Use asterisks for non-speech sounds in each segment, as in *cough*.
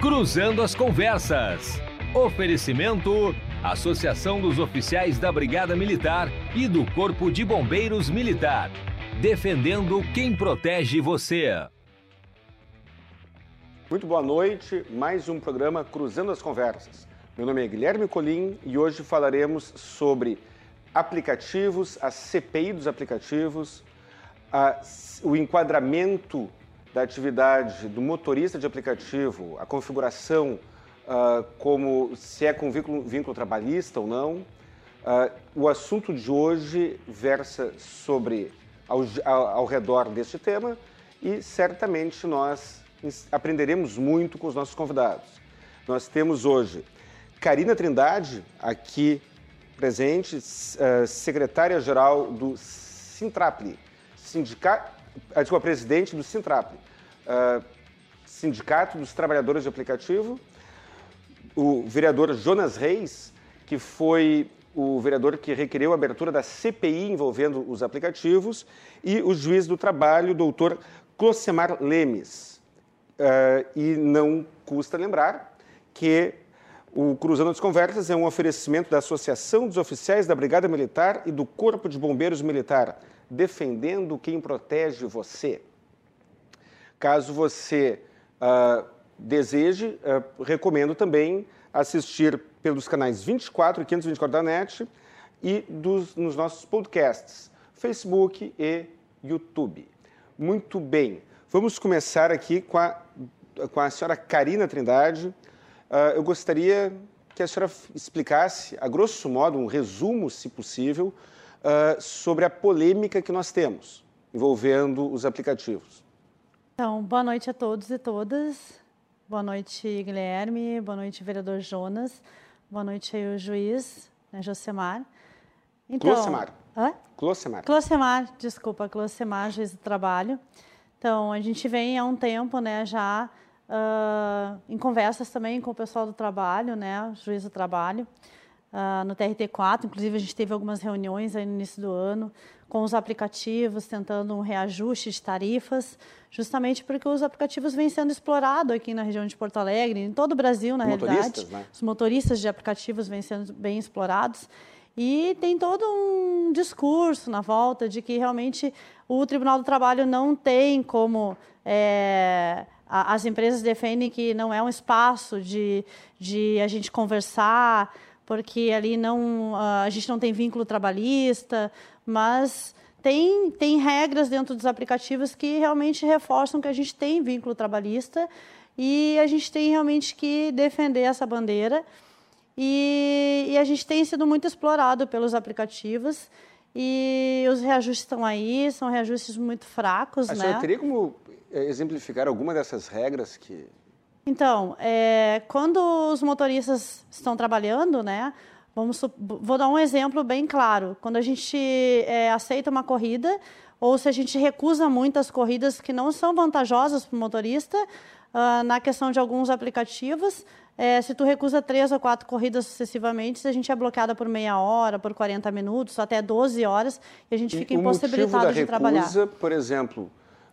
Cruzando as Conversas. Oferecimento: Associação dos Oficiais da Brigada Militar e do Corpo de Bombeiros Militar. Defendendo quem protege você. Muito boa noite, mais um programa Cruzando as Conversas. Meu nome é Guilherme Colim e hoje falaremos sobre aplicativos, a CPI dos aplicativos, a, o enquadramento da atividade do motorista de aplicativo, a configuração uh, como se é com vínculo, vínculo trabalhista ou não. Uh, o assunto de hoje versa sobre ao, ao, redor deste tema e certamente nós aprenderemos muito com os nossos convidados. Nós temos hoje Karina Trindade, aqui presente, uh, secretária-geral do Sintrapli, sindicato, uh, desculpa, presidente do Sintrapli, uh, Sindicato dos Trabalhadores de Aplicativo, o vereador Jonas Reis, que foi o vereador que requereu a abertura da CPI envolvendo os aplicativos, e o juiz do trabalho, doutor Closemar Lemes. Uh, e não custa lembrar que o Cruzando as Conversas é um oferecimento da Associação dos Oficiais da Brigada Militar e do Corpo de Bombeiros Militar, defendendo quem protege você. Caso você uh, deseje, uh, recomendo também assistir pelos canais 24 e 524 da NET e dos, nos nossos podcasts, Facebook e YouTube. Muito bem, vamos começar aqui com a, com a senhora Karina Trindade. Uh, eu gostaria que a senhora explicasse, a grosso modo, um resumo, se possível, uh, sobre a polêmica que nós temos envolvendo os aplicativos. Então, boa noite a todos e todas. Boa noite, Guilherme. Boa noite, vereador Jonas. Boa noite aí, o juiz, né, Josemar. Então, Closemar. Hã? Closemar. Closemar, desculpa, Closemar, juiz do trabalho. Então, a gente vem há um tempo, né, já uh, em conversas também com o pessoal do trabalho, né, juiz do trabalho, uh, no TRT4. Inclusive, a gente teve algumas reuniões aí no início do ano com os aplicativos, tentando um reajuste de tarifas, justamente porque os aplicativos vêm sendo explorados aqui na região de Porto Alegre, em todo o Brasil, na realidade. Né? Os motoristas de aplicativos vêm sendo bem explorados. E tem todo um discurso na volta de que realmente o Tribunal do Trabalho não tem como. É, as empresas defendem que não é um espaço de, de a gente conversar, porque ali não, a gente não tem vínculo trabalhista, mas tem, tem regras dentro dos aplicativos que realmente reforçam que a gente tem vínculo trabalhista e a gente tem realmente que defender essa bandeira. E, e a gente tem sido muito explorado pelos aplicativos e os reajustes estão aí, são reajustes muito fracos. A né? senhora teria como eh, exemplificar alguma dessas regras que. Então, é, quando os motoristas estão trabalhando, né, Vamos, vou dar um exemplo bem claro. Quando a gente é, aceita uma corrida, ou se a gente recusa muitas corridas que não são vantajosas para o motorista, uh, na questão de alguns aplicativos, é, se tu recusa três ou quatro corridas sucessivamente, a gente é bloqueada por meia hora, por 40 minutos, até 12 horas, e a gente fica impossibilitado de trabalhar. Recusa, por exemplo,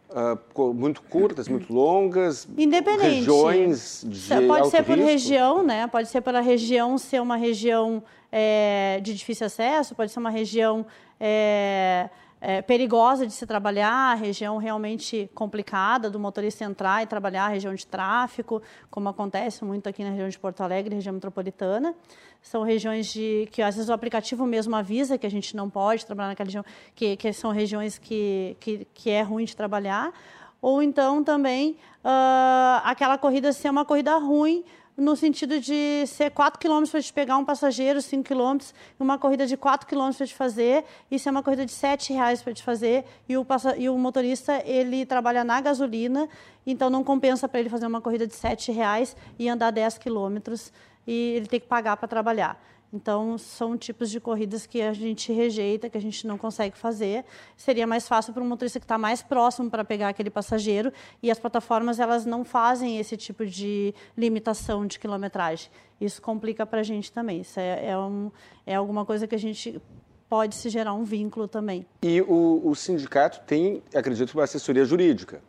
Uh, muito curtas, muito longas, Independente. regiões de Pode ser por risco? região, né? Pode ser para a região ser uma região é, de difícil acesso, pode ser uma região é, é, perigosa de se trabalhar, região realmente complicada do motorista entrar e trabalhar, região de tráfico, como acontece muito aqui na região de Porto Alegre, região metropolitana. São regiões de que às vezes o aplicativo mesmo avisa que a gente não pode trabalhar naquela região, que, que são regiões que, que, que é ruim de trabalhar. Ou então também uh, aquela corrida ser uma corrida ruim, no sentido de ser 4 quilômetros para te pegar um passageiro, 5 quilômetros, uma corrida de 4 quilômetros para te fazer, isso é uma corrida de 7 reais para te fazer, e o, e o motorista, ele trabalha na gasolina, então não compensa para ele fazer uma corrida de 7 reais e andar 10 quilômetros, e ele tem que pagar para trabalhar. Então, são tipos de corridas que a gente rejeita, que a gente não consegue fazer. Seria mais fácil para um motorista que está mais próximo para pegar aquele passageiro e as plataformas elas não fazem esse tipo de limitação de quilometragem. Isso complica para a gente também. Isso é, é, um, é alguma coisa que a gente pode se gerar um vínculo também. E o, o sindicato tem, acredito, uma assessoria jurídica.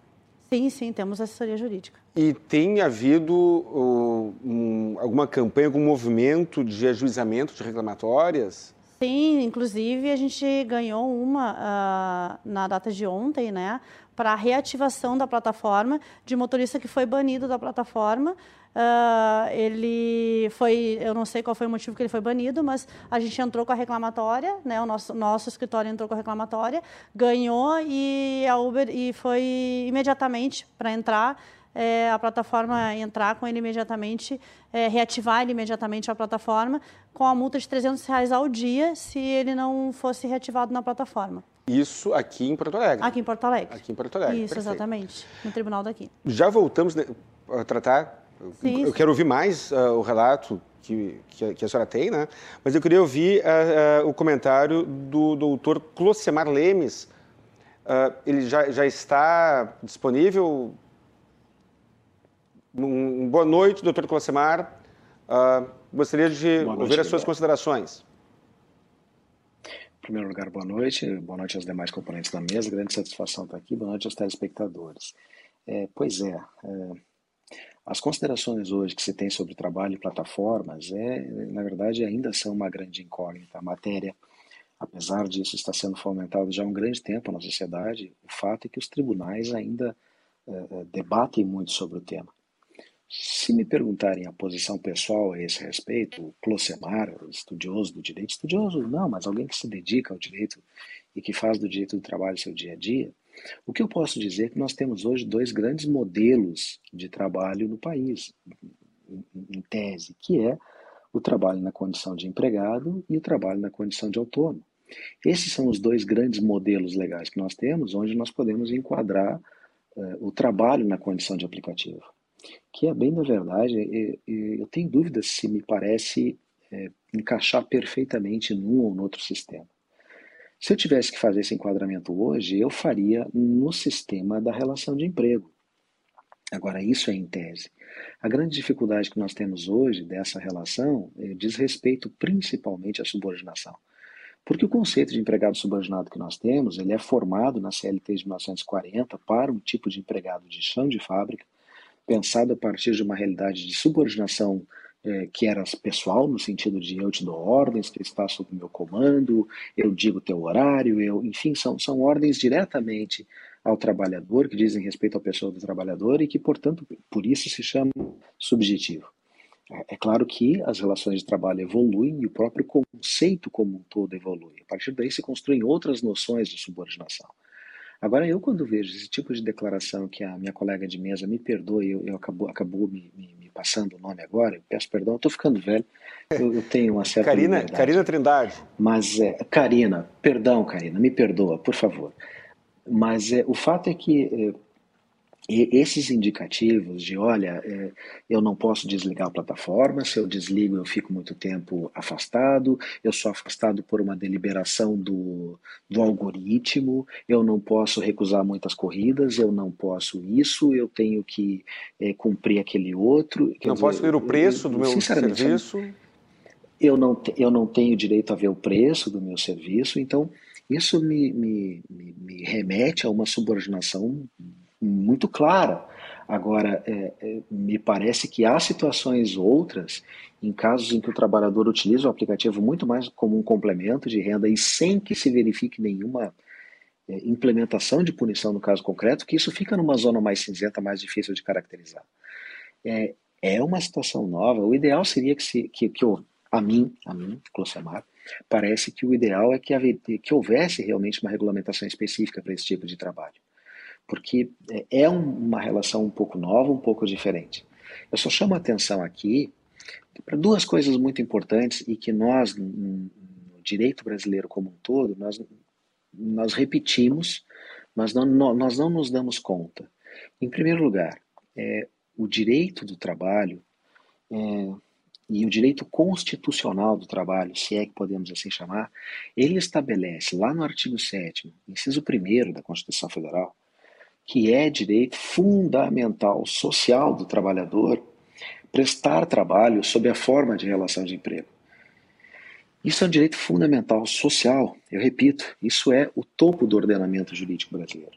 Sim, sim, temos assessoria jurídica. E tem havido uh, um, alguma campanha, algum movimento de ajuizamento de reclamatórias? Sim, inclusive a gente ganhou uma uh, na data de ontem, né, para a reativação da plataforma de motorista que foi banido da plataforma. Uh, ele foi, eu não sei qual foi o motivo que ele foi banido, mas a gente entrou com a reclamatória, né, o nosso, nosso escritório entrou com a reclamatória, ganhou e a Uber e foi imediatamente para entrar é, a plataforma entrar com ele imediatamente, é, reativar ele imediatamente a plataforma, com a multa de 300 reais ao dia, se ele não fosse reativado na plataforma. Isso aqui em Porto Alegre? Aqui em Porto Alegre. Aqui em Porto Alegre, Isso, perfeito. exatamente, no tribunal daqui. Já voltamos a tratar, Sim, eu quero ouvir mais uh, o relato que, que, que, a senhora tem, né? Mas eu queria ouvir uh, uh, o comentário do doutor Closemar Lemes. ele já, já está disponível um, boa noite, doutor Closemar. Uh, gostaria de noite, ouvir as suas considerações. Em primeiro lugar, boa noite. Boa noite aos demais componentes da mesa. Grande satisfação estar aqui. Boa noite aos telespectadores. É, pois é, é, as considerações hoje que se tem sobre trabalho e plataformas, é, na verdade, ainda são uma grande incógnita. A matéria, apesar disso estar sendo fomentado já há um grande tempo na sociedade, o fato é que os tribunais ainda é, é debatem muito sobre o tema. Se me perguntarem a posição pessoal a esse respeito, o Closemar, estudioso do direito, estudioso não, mas alguém que se dedica ao direito e que faz do direito do trabalho seu dia a dia, o que eu posso dizer é que nós temos hoje dois grandes modelos de trabalho no país, em tese, que é o trabalho na condição de empregado e o trabalho na condição de autônomo. Esses são os dois grandes modelos legais que nós temos, onde nós podemos enquadrar uh, o trabalho na condição de aplicativo que é bem na verdade, eu tenho dúvidas se me parece é, encaixar perfeitamente num ou no outro sistema. Se eu tivesse que fazer esse enquadramento hoje, eu faria no sistema da relação de emprego. Agora, isso é em tese. A grande dificuldade que nós temos hoje dessa relação é, diz respeito principalmente à subordinação. Porque o conceito de empregado subordinado que nós temos, ele é formado na CLT de 1940 para um tipo de empregado de chão de fábrica, pensado a partir de uma realidade de subordinação é, que era pessoal, no sentido de eu te dou ordens, tu está sob meu comando, eu digo teu horário, eu, enfim, são, são ordens diretamente ao trabalhador, que dizem respeito à pessoa do trabalhador e que, portanto, por isso se chama subjetivo. É, é claro que as relações de trabalho evoluem e o próprio conceito como um todo evolui. A partir daí se construem outras noções de subordinação. Agora, eu quando vejo esse tipo de declaração que a minha colega de mesa me perdoe, eu, eu acabou, acabou me, me, passando o nome agora, eu peço perdão, estou ficando velho, eu, eu, tenho uma certa liberdade. Karina Trindade. Mas, é, Karina, perdão, Karina, me perdoa, por favor. Mas é, o fato é que é, e esses indicativos de, olha, é, eu não posso desligar a plataforma, se eu desligo eu fico muito tempo afastado, eu sou afastado por uma deliberação do, do algoritmo, eu não posso recusar muitas corridas, eu não posso isso, eu tenho que é, cumprir aquele outro. Não dizer, posso ver o preço eu, do meu serviço? Eu não, eu não tenho direito a ver o preço do meu serviço, então isso me, me, me, me remete a uma subordinação muito clara. Agora, é, é, me parece que há situações outras, em casos em que o trabalhador utiliza o aplicativo muito mais como um complemento de renda e sem que se verifique nenhuma é, implementação de punição no caso concreto, que isso fica numa zona mais cinzenta, mais difícil de caracterizar. É, é uma situação nova. O ideal seria que, se, que, que a mim, a mim, Closemar, parece que o ideal é que, que houvesse realmente uma regulamentação específica para esse tipo de trabalho porque é, é uma relação um pouco nova, um pouco diferente. Eu só chamo a atenção aqui para duas coisas muito importantes e que nós, no direito brasileiro como um todo, nós, nós repetimos, mas não, nós não nos damos conta. Em primeiro lugar, é, o direito do trabalho é, e o direito constitucional do trabalho, se é que podemos assim chamar, ele estabelece lá no artigo 7 inciso 1 da Constituição Federal, que é direito fundamental social do trabalhador, prestar trabalho sob a forma de relação de emprego. Isso é um direito fundamental social, eu repito, isso é o topo do ordenamento jurídico brasileiro.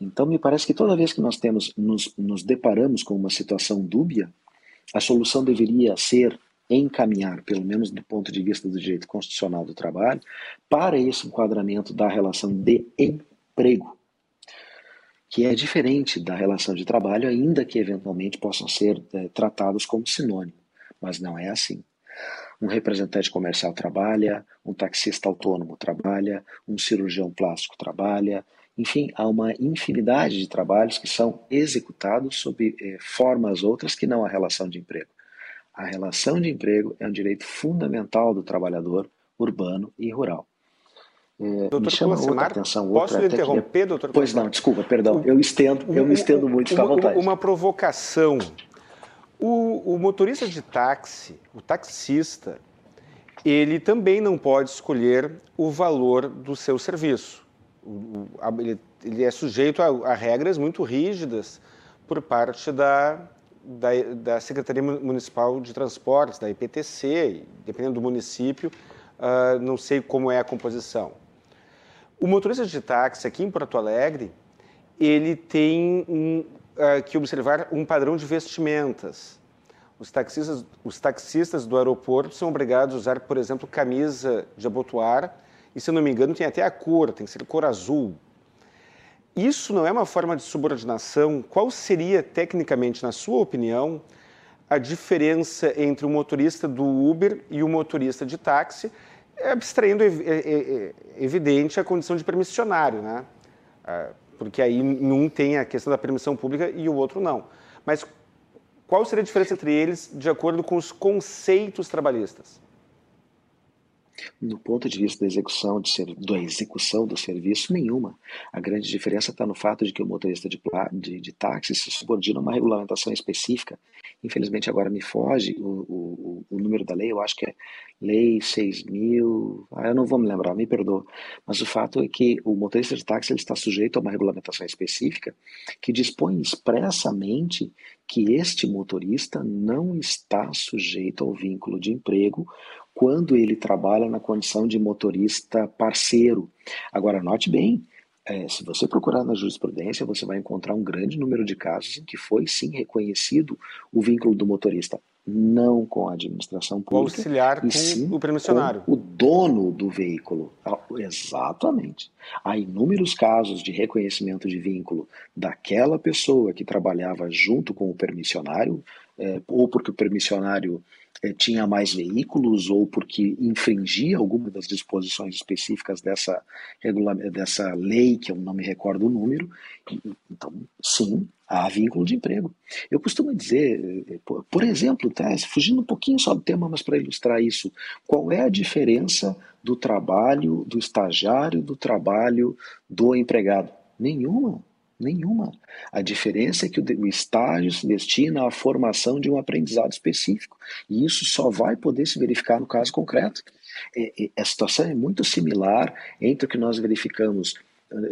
Então, me parece que toda vez que nós temos, nos, nos deparamos com uma situação dúbia, a solução deveria ser encaminhar, pelo menos do ponto de vista do direito constitucional do trabalho, para esse enquadramento da relação de emprego, que é diferente da relação de trabalho, ainda que eventualmente possam ser é, tratados como sinônimo, mas não é assim. Um representante comercial trabalha, um taxista autônomo trabalha, um cirurgião plástico trabalha, enfim, há uma infinidade de trabalhos que são executados sob eh, formas outras que não a relação de emprego. A relação de emprego é um direito fundamental do trabalhador urbano e rural. É, doutor me chama outra atenção. Posso outra, interromper, que... doutor? Pois não, desculpa, perdão. Eu estendo, eu me estendo muito, fica à vontade. Uma provocação. O, o motorista de táxi, o taxista, ele também não pode escolher o valor do seu serviço. Ele, ele é sujeito a, a regras muito rígidas por parte da, da, da, Secretaria Municipal de Transportes, da IPTC, dependendo do município, uh, não sei como é a composição. O motorista de táxi aqui em Porto Alegre, ele tem um, uh, que observar um padrão de vestimentas. Os taxistas, os taxistas do aeroporto são obrigados a usar, por exemplo, camisa de abotoar, e se eu não me engano tem até a cor, tem que ser cor azul. Isso não é uma forma de subordinação? Qual seria, tecnicamente, na sua opinião, a diferença entre o motorista do Uber e o motorista de táxi, abstraindo é, é, é, evidente a condição de permissionário, né? Porque aí um tem a questão da permissão pública e o outro não. Mas qual seria a diferença entre eles de acordo com os conceitos trabalhistas? Do ponto de vista da execução, de ser, da execução do serviço, nenhuma. A grande diferença está no fato de que o motorista de, de, de táxi se subordina a uma regulamentação específica. Infelizmente, agora me foge o, o, o número da lei, eu acho que é Lei 6.000. Ah, eu não vou me lembrar, me perdoa. Mas o fato é que o motorista de táxi ele está sujeito a uma regulamentação específica que dispõe expressamente que este motorista não está sujeito ao vínculo de emprego quando ele trabalha na condição de motorista parceiro. Agora, note bem, é, se você procurar na jurisprudência, você vai encontrar um grande número de casos em que foi sim reconhecido o vínculo do motorista, não com a administração pública, o auxiliar e sim o permissionário, com o dono do veículo. Ah, exatamente. Há inúmeros casos de reconhecimento de vínculo daquela pessoa que trabalhava junto com o permissionário, é, ou porque o permissionário tinha mais veículos ou porque infringia alguma das disposições específicas dessa, dessa lei, que eu não me recordo o número. Então, sim, há vínculo de emprego. Eu costumo dizer, é, por exemplo, tá, fugindo um pouquinho só do tema, mas para ilustrar isso, qual é a diferença do trabalho do estagiário do trabalho do empregado? Nenhuma. Nenhuma. A diferença é que o estágio se destina à formação de um aprendizado específico. E isso só vai poder se verificar no caso concreto. A situação é muito similar entre o que nós verificamos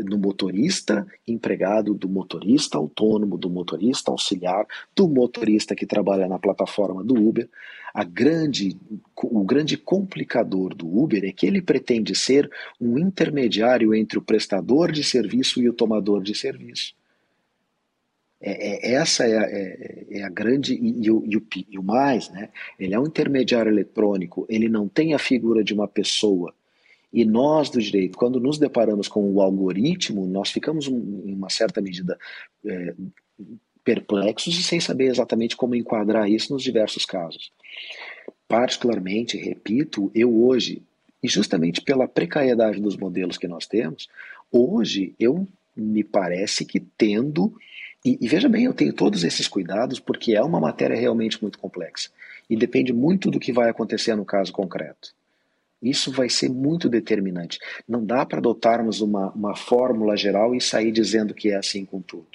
do motorista empregado, do motorista autônomo, do motorista auxiliar, do motorista que trabalha na plataforma do Uber. A grande, o grande complicador do Uber é que ele pretende ser um intermediário entre o prestador de serviço e o tomador de serviço. É, é, essa é a, é, é a grande e, e, o, e, o, e o mais, né? Ele é um intermediário eletrônico, ele não tem a figura de uma pessoa, e nós do direito, quando nos deparamos com o algoritmo, nós ficamos em uma certa medida é, perplexos e sem saber exatamente como enquadrar isso nos diversos casos. Particularmente, repito, eu hoje, e justamente pela precariedade dos modelos que nós temos, hoje eu me parece que tendo, e, e veja bem, eu tenho todos esses cuidados porque é uma matéria realmente muito complexa e depende muito do que vai acontecer no caso concreto. Isso vai ser muito determinante. Não dá para adotarmos uma, uma fórmula geral e sair dizendo que é assim com tudo.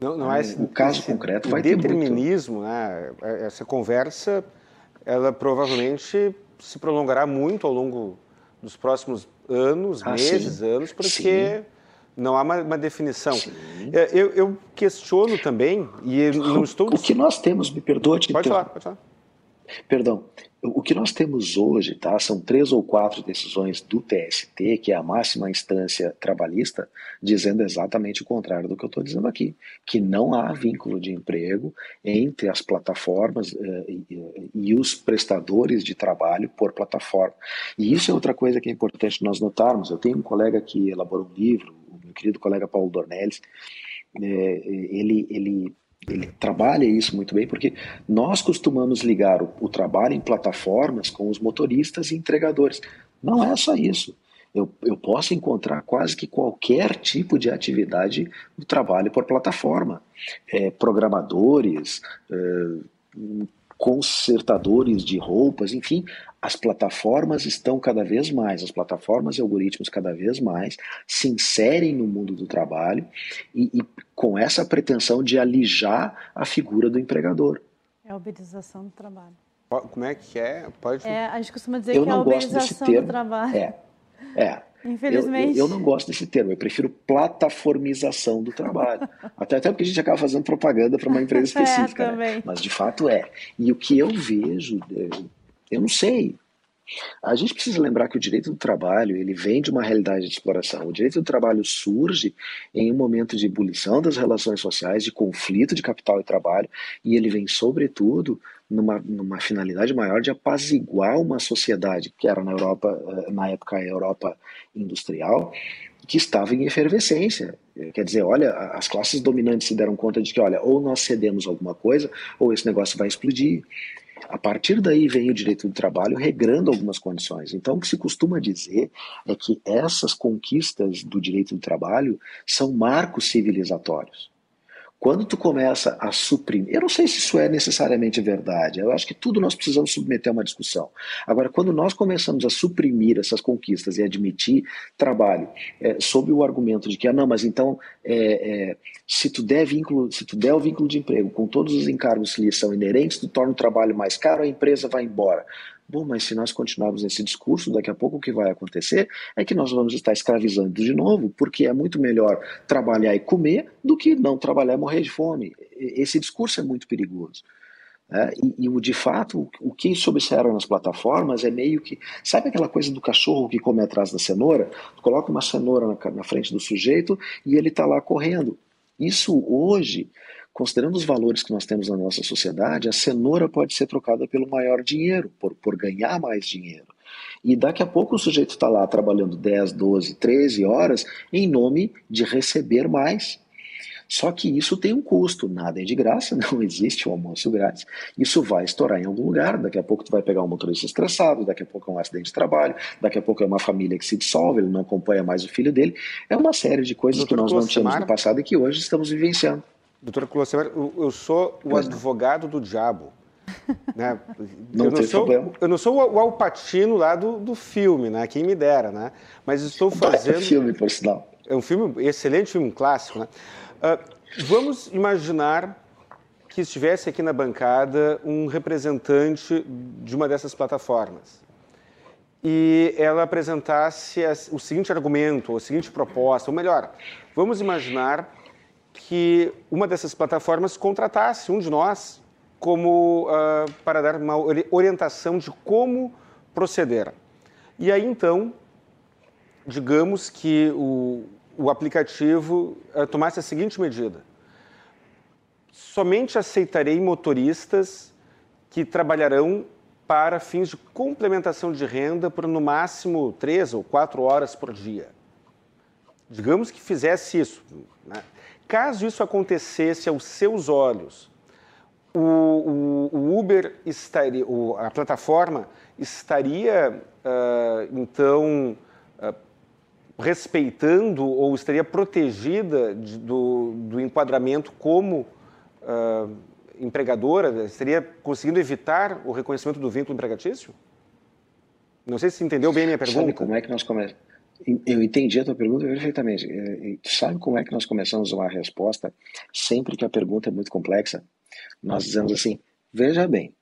Não, não é, o caso concreto vai ter determinismo, né? Essa conversa, ela provavelmente se prolongará muito ao longo dos próximos anos, ah, meses, sim. anos, porque sim. não há uma, uma definição. É, eu, eu, questiono também e não estou. O que nós temos, me perdoe. Pode falar, pode falar. Perdão, o que nós temos hoje, tá, são três ou quatro decisões do TST, que é a máxima instância trabalhista, dizendo exatamente o contrário do que eu estou dizendo aqui, que não há vínculo de emprego entre as plataformas eh, e, e, os prestadores de trabalho por plataforma. E isso é outra coisa que é importante nós notarmos. Eu tenho um colega que elaborou um livro, o meu querido colega Paulo Dornelles, eh, ele, ele ele trabalha isso muito bem, porque nós costumamos ligar o, o, trabalho em plataformas com os motoristas e entregadores. Não é só isso. Eu, eu posso encontrar quase que qualquer tipo de atividade no trabalho por plataforma. É, programadores, é, consertadores de roupas, enfim, as plataformas estão cada vez mais, as plataformas e algoritmos cada vez mais se inserem no mundo do trabalho e, e com essa pretensão de alijar a figura do empregador. É a uberização do trabalho. Como é que é? Pode... É, a gente costuma dizer Eu que é a uberização do trabalho. É, é. Infelizmente. Eu, eu, eu, não gosto desse termo, eu prefiro plataformização do trabalho. *laughs* até, até porque a gente acaba fazendo propaganda para uma empresa *laughs* é, específica. É, né? Mas de fato é. E o que eu vejo, eu não sei. A gente precisa lembrar que o direito do trabalho ele vem de uma realidade de exploração. O direito do trabalho surge em um momento de ebulição das relações sociais, de conflito de capital e trabalho, e ele vem, sobretudo, numa, numa finalidade maior de apaziguar uma sociedade que era na Europa, eh, na época a Europa industrial, que estava em efervescência. Quer dizer, olha, as classes dominantes se deram conta de que, olha, ou nós cedemos alguma coisa, ou esse negócio vai explodir. A partir daí vem o direito do trabalho regrando algumas condições. Então, o que se costuma dizer é que essas conquistas do direito do trabalho são marcos civilizatórios. Quando tu começa a suprimir, eu não sei se isso é necessariamente verdade, eu acho que tudo nós precisamos submeter a uma discussão. Agora, quando nós começamos a suprimir essas conquistas e admitir trabalho é, sob o argumento de que, ah, não, mas então, é, é, se, tu der vínculo, se tu der o vínculo de emprego com todos os encargos que lhe são inerentes, tu torna o trabalho mais caro, a empresa vai embora. Bom, mas se nós continuarmos nesse discurso, daqui a pouco o que vai acontecer é que nós vamos estar escravizando de novo, porque é muito melhor trabalhar e comer do que não trabalhar e morrer de fome. Esse discurso é muito perigoso. É, e, e, de fato, o que se observa nas plataformas é meio que. Sabe aquela coisa do cachorro que come atrás da cenoura? Tu coloca uma cenoura na, na frente do sujeito e ele está lá correndo. Isso hoje Considerando os valores que nós temos na nossa sociedade, a cenoura pode ser trocada pelo maior dinheiro, por, por ganhar mais dinheiro. E daqui a pouco o sujeito está lá trabalhando 10, 12, 13 horas em nome de receber mais. Só que isso tem um custo, nada é de graça, *laughs* não existe um almoço grátis. Isso vai estourar em algum lugar, daqui a pouco tu vai pegar um motorista estressado, daqui a pouco é um acidente de trabalho, daqui a pouco é uma família que se dissolve, ele não acompanha mais o filho dele. É uma série de coisas Doutor que nós não tínhamos no passado e que hoje estamos vivenciando. Doutor Clossemer, eu sou o advogado do diabo. *laughs* Né? Não eu, não sou, problema. eu não sou o Alpatino lá do, do filme, né? quem me dera, né? mas estou fazendo... É filme, por sinal. É um filme, excelente filme, um clássico. Né? Uh, vamos imaginar que estivesse aqui na bancada um representante de uma dessas plataformas e ela apresentasse o seguinte argumento, a seguinte proposta, ou melhor, vamos imaginar que uma dessas plataformas contratasse um de nós como uh, para dar uma orientação de como proceder. E aí então, digamos que o, o aplicativo uh, tomasse a seguinte medida: somente aceitarei motoristas que trabalharão para fins de complementação de renda por no máximo três ou quatro horas por dia. Digamos que fizesse isso. Né? Caso isso acontecesse aos seus olhos, o, o, o Uber estaria, o, a plataforma estaria uh, então uh, respeitando ou estaria protegida de, do, do, enquadramento como uh, empregadora? Estaria conseguindo evitar o reconhecimento do vínculo empregatício? Não sei se entendeu bem a minha pergunta. Sabe como é que nós começamos? Eu entendi a tua pergunta perfeitamente. É, tu sabe como é que nós começamos uma resposta sempre que a pergunta é muito complexa? Nós dizemos assim: veja bem,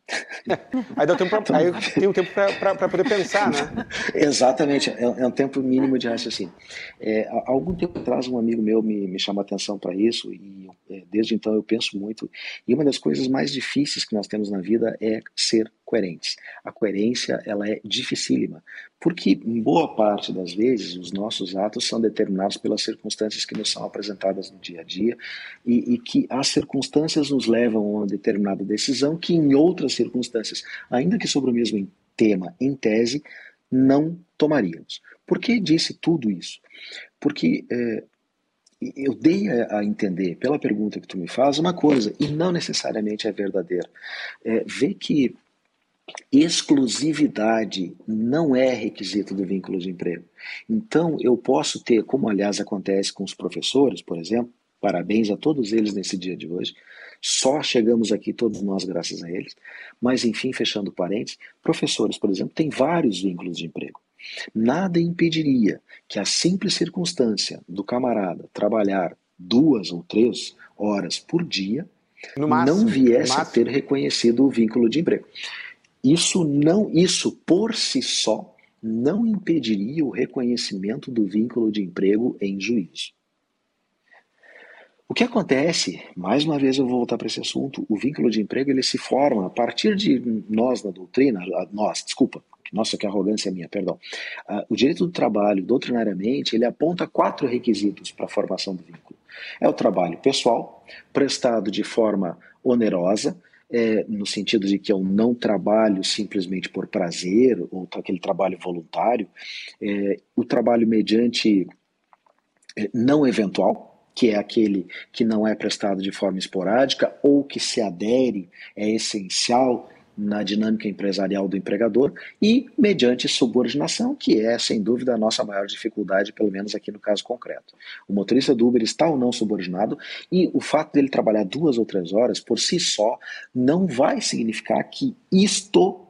aí, dá tempo pra, aí tem um tempo para poder pensar, né? *laughs* Exatamente, é, é, um tempo mínimo de raciocínio. É, há algum tempo atrás, um amigo meu me, me chamou a atenção para isso, e é, desde então eu penso muito. E uma das coisas mais difíceis que nós temos na vida é ser coerentes. A coerência ela é dificílima, porque boa parte das vezes os nossos atos são determinados pelas circunstâncias que nos são apresentadas no dia a dia e, e que as circunstâncias nos levam a uma determinada decisão que em outras circunstâncias, ainda que sobre o mesmo tema, em tese, não tomaríamos. Por que disse tudo isso? Porque é, eu dei a, entender, pela pergunta que tu me faz, uma coisa, e não necessariamente é verdadeira. É, vê que exclusividade não é requisito do vínculo de emprego. Então, eu posso ter, como aliás acontece com os professores, por exemplo, parabéns a todos eles nesse dia de hoje, só chegamos aqui todos nós graças a eles, mas enfim, fechando parênteses, professores, por exemplo, têm vários vínculos de emprego. Nada impediria que a simples circunstância do camarada trabalhar duas ou três horas por dia máximo, não viesse a ter reconhecido o vínculo de emprego. Isso não, isso por si só não impediria o reconhecimento do vínculo de emprego em juízo. O que acontece, mais uma vez eu vou voltar para esse assunto, o vínculo de emprego ele se forma a partir de nós na doutrina, nós, desculpa, nossa, que arrogância minha, perdão. Uh, o direito do trabalho, doutrinariamente, ele aponta quatro requisitos para a formação do vínculo. É o trabalho pessoal, prestado de forma onerosa, é, no sentido de que eu não trabalho simplesmente por prazer, ou aquele trabalho voluntário, é, o trabalho mediante é, não eventual, que é aquele que não é prestado de forma esporádica ou que se adere, é essencial na dinâmica empresarial do empregador e mediante subordinação, que é, sem dúvida, a nossa maior dificuldade, pelo menos aqui no caso concreto. O motorista do Uber está ou não subordinado e o fato dele trabalhar duas ou três horas por si só não vai significar que isto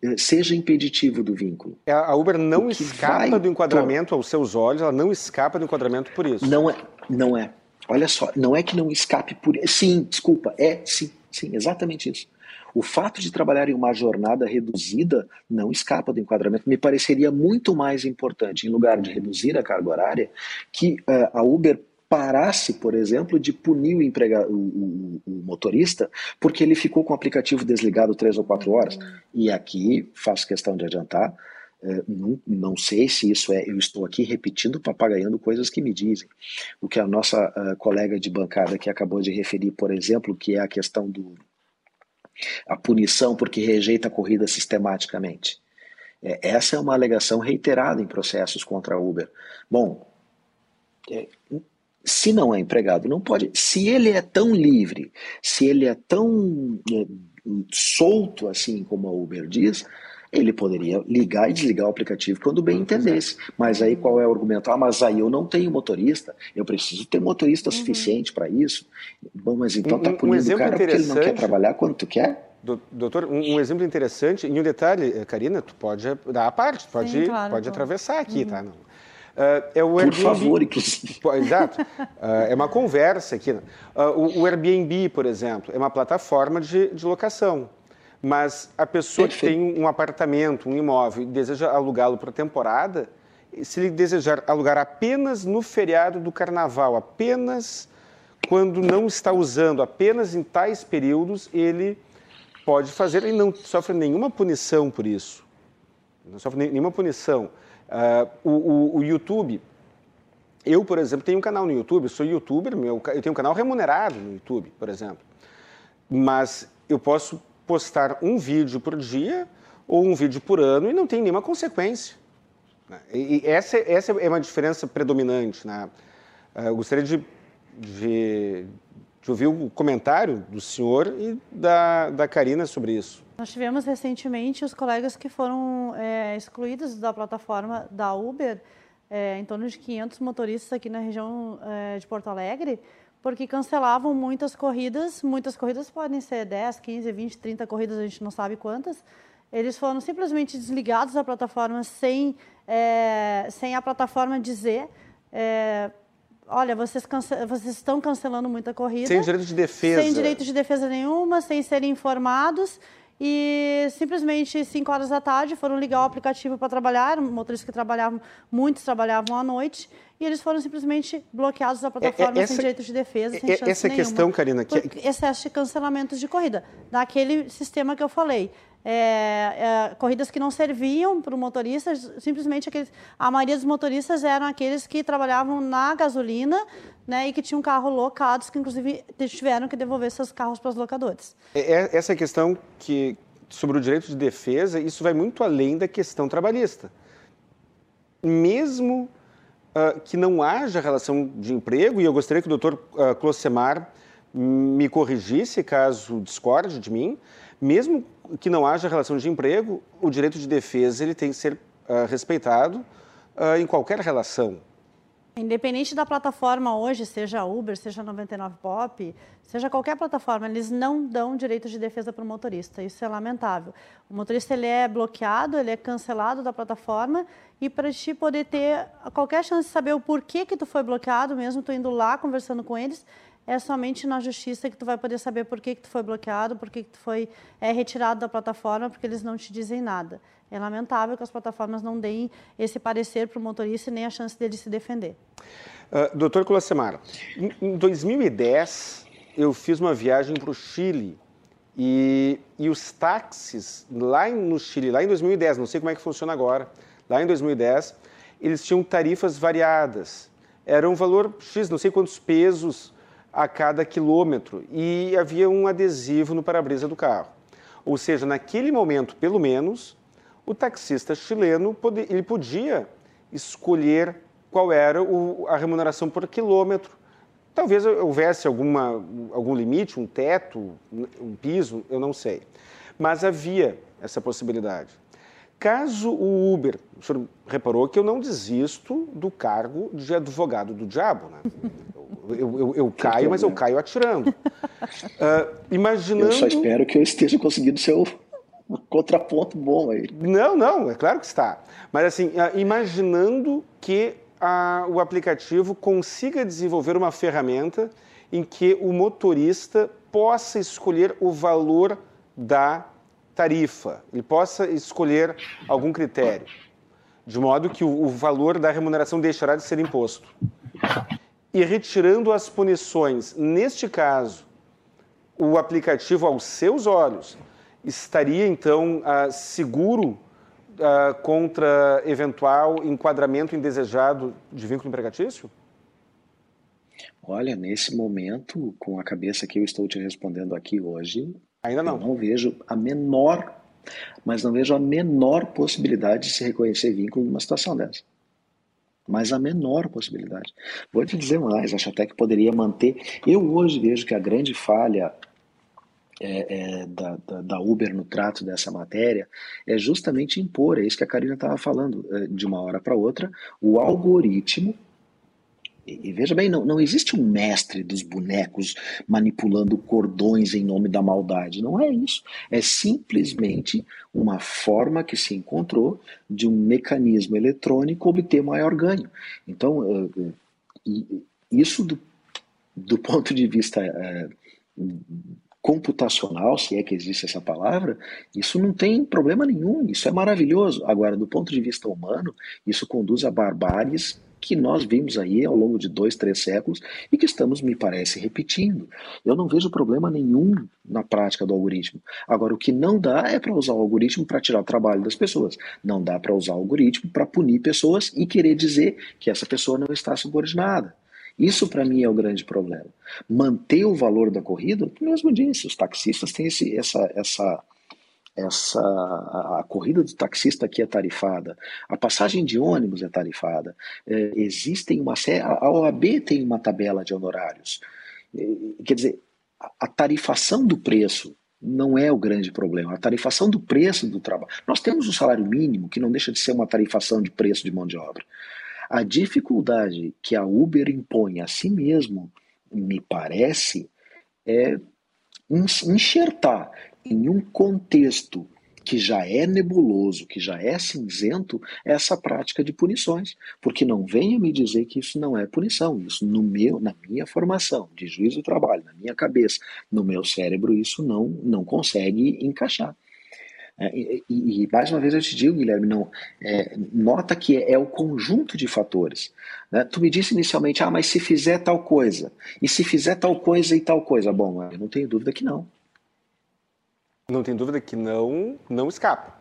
eh, seja impeditivo do vínculo. É, a Uber não escapa do enquadramento aos seus olhos, ela não escapa do enquadramento por isso. Não é, não é. Olha só, não é que não escape por sim, desculpa, é sim, sim, exatamente isso. O fato de trabalhar em uma jornada reduzida não escapa do enquadramento. Me pareceria muito mais importante, em lugar de reduzir a carga horária, que uh, a Uber parasse, por exemplo, de punir o, emprega, o, o, o, motorista porque ele ficou com o aplicativo desligado três ou quatro horas. E aqui faço questão de adiantar, eh, não, não, sei se isso é, eu estou aqui repetindo, papagaiando coisas que me dizem. O que a nossa uh, colega de bancada que acabou de referir, por exemplo, que é a questão do, a punição porque rejeita a corrida sistematicamente. É, essa é uma alegação reiterada em processos contra a Uber. Bom, é, se não é empregado, não pode. Se ele é tão livre, se ele é tão é, solto assim como a Uber diz, ele poderia ligar e desligar o aplicativo quando bem entendesse. Mas aí qual é o argumento? Ah, mas aí eu não tenho motorista, eu preciso ter motorista uhum. suficiente para isso. Bom, mas então tá punindo um o cara porque ele não quer trabalhar quando tu quer? Doutor, um, um, exemplo interessante, e um detalhe, eh, Karina, tu pode dar a parte, pode, Sim, claro, pode atravessar aqui, tá? uhum. tá? Não. Uh, é o Airbnb. Por favor, inclusive. *laughs* Exato. Uh, é uma conversa aqui. Uh, o, o, Airbnb, por exemplo, é uma plataforma de, de locação. Mas a pessoa Perfeito. que tem um apartamento, um imóvel e deseja alugá-lo por temporada, se ele desejar alugar apenas no feriado do carnaval, apenas quando não está usando, apenas em tais períodos, ele pode fazer e não sofre nenhuma punição por isso. Não sofre nenhuma punição. Uh, o, o, o, YouTube, eu, por exemplo, tenho um canal no YouTube, sou youtuber, meu, eu tenho um canal remunerado no YouTube, por exemplo. Mas eu posso postar um vídeo por dia ou um vídeo por ano e não tem nenhuma consequência. Né? E essa, essa é uma diferença predominante. Né? Ah, eu gostaria de, de, de ouvir o comentário do senhor e da, da Karina sobre isso. Nós tivemos recentemente os colegas que foram é, excluídos da plataforma da Uber, é, em torno de 500 motoristas aqui na região é, de Porto Alegre, porque cancelavam muitas corridas, muitas corridas podem ser 10, 15, 20, 30 corridas, a gente não sabe quantas. Eles foram simplesmente desligados da plataforma sem, é, sem a plataforma dizer é, olha, vocês, cance vocês estão cancelando muita corrida. Sem direito de defesa. Sem direito de defesa nenhuma, sem serem informados. E simplesmente, 5 horas da tarde, foram ligar o aplicativo para trabalhar. Motoristas que trabalhavam, muitos trabalhavam à noite. E eles foram simplesmente bloqueados da é, plataforma é, essa, sem direito de defesa, sem chance Essa nenhuma, questão, Karina... Que... Excesso de cancelamentos de corrida. Daquele sistema que eu falei é, é, corridas que não serviam para o motorista, simplesmente aqueles, a maioria dos motoristas eram aqueles que trabalhavam na gasolina né, e que tinham carro locados, que inclusive tiveram que devolver seus carros para os locadores. É, é, essa questão que, sobre o direito de defesa, isso vai muito além da questão trabalhista. Mesmo uh, que não haja relação de emprego, e eu gostaria que o doutor uh, Clocemar me corrigisse caso discorde de mim, mesmo que não haja relação de emprego, o direito de defesa ele tem que ser uh, respeitado em qualquer relação. Independente da plataforma hoje, seja Uber, seja 99 Pop, seja qualquer plataforma, eles não dão direito de defesa para o motorista. Isso é lamentável. O motorista ele é bloqueado, ele é cancelado da plataforma e para ti poder ter qualquer chance de saber o porquê que tu foi bloqueado, mesmo tu indo lá conversando com eles, é somente na justiça que tu vai poder saber por que, que tu foi bloqueado, por que, que tu foi é, retirado da plataforma, porque eles não te dizem nada. É lamentável que as plataformas não deem esse parecer para o motorista e nem a chance dele se defender. Uh, doutor Colacemar, em, em 2010 eu fiz uma viagem para o Chile e, e os táxis lá no Chile, lá em 2010, não sei como é que funciona agora, lá em 2010, eles tinham tarifas variadas. Era um valor X, não sei quantos pesos a cada quilômetro e havia um adesivo no para-brisa do carro. Ou seja, naquele momento, pelo menos, o taxista chileno ele podia escolher qual era a remuneração por quilômetro. Talvez houvesse alguma, algum limite, um teto, um piso, eu não sei. Mas havia essa possibilidade. Caso o Uber, o senhor reparou que eu não desisto do cargo de advogado do diabo, né? Eu, eu, eu caio, mas eu caio atirando. Uh, *laughs* imaginando... Eu só espero que eu esteja conseguindo ser o contraponto bom aí. Não, não, é claro que está. Mas assim, uh, imaginando que uh, o aplicativo consiga desenvolver uma ferramenta em que o motorista possa escolher o valor da tarifa, ele possa escolher algum critério, de modo que o, o valor da remuneração deixará de ser imposto e retirando as punições, neste caso, o aplicativo aos seus olhos estaria então uh, seguro uh, contra eventual enquadramento indesejado de vínculo empregatício? Olha, nesse momento, com a cabeça que eu estou te respondendo aqui hoje, ainda não. Eu não vejo a menor, mas não vejo a menor possibilidade de se reconhecer vínculo numa situação dessa mas a menor possibilidade. Vou te dizer mais, acho até que poderia manter. Eu hoje vejo que a grande falha é, é, da, da, da, Uber no trato dessa matéria é justamente impor, é isso que a Karina estava falando, é, de uma hora para outra, o algoritmo e, veja bem, não, não existe um mestre dos bonecos manipulando cordões em nome da maldade. Não é isso. É simplesmente uma forma que se encontrou de um mecanismo eletrônico obter maior ganho. Então, isso do, do ponto de vista é, computacional, se é que existe essa palavra, isso não tem problema nenhum, isso é maravilhoso. Agora, do ponto de vista humano, isso conduz a barbáries que nós vimos aí ao longo de dois, três séculos e que estamos, me parece, repetindo. Eu não vejo problema nenhum na prática do algoritmo. Agora, o que não dá é para usar o algoritmo para tirar o trabalho das pessoas. Não dá para usar o algoritmo para punir pessoas e querer dizer que essa pessoa não está subordinada. Isso para mim é o grande problema. Manter o valor da corrida, mesmo disse, os taxistas têm esse, essa, essa essa a, a, corrida do taxista aqui é tarifada, a passagem de ônibus é tarifada, é, existem uma a OAB tem uma tabela de honorários. É, quer dizer, a, tarifação do preço não é o grande problema. A tarifação do preço do trabalho. Nós temos o salário mínimo, que não deixa de ser uma tarifação de preço de mão de obra. A dificuldade que a Uber impõe a si mesmo, me parece, é enxertar em um contexto que já é nebuloso, que já é cinzento, essa prática de punições. Porque não venha me dizer que isso não é punição. Isso no meu, na minha formação de juízo do trabalho, na minha cabeça, no meu cérebro, isso não, não consegue encaixar. É, e, e, mais uma vez eu te digo, Guilherme, não, é, nota que é, é, o conjunto de fatores. Né? Tu me disse inicialmente, ah, mas se fizer tal coisa, e se fizer tal coisa e tal coisa, bom, eu não tenho dúvida que não. Não tem dúvida que não, não escapa.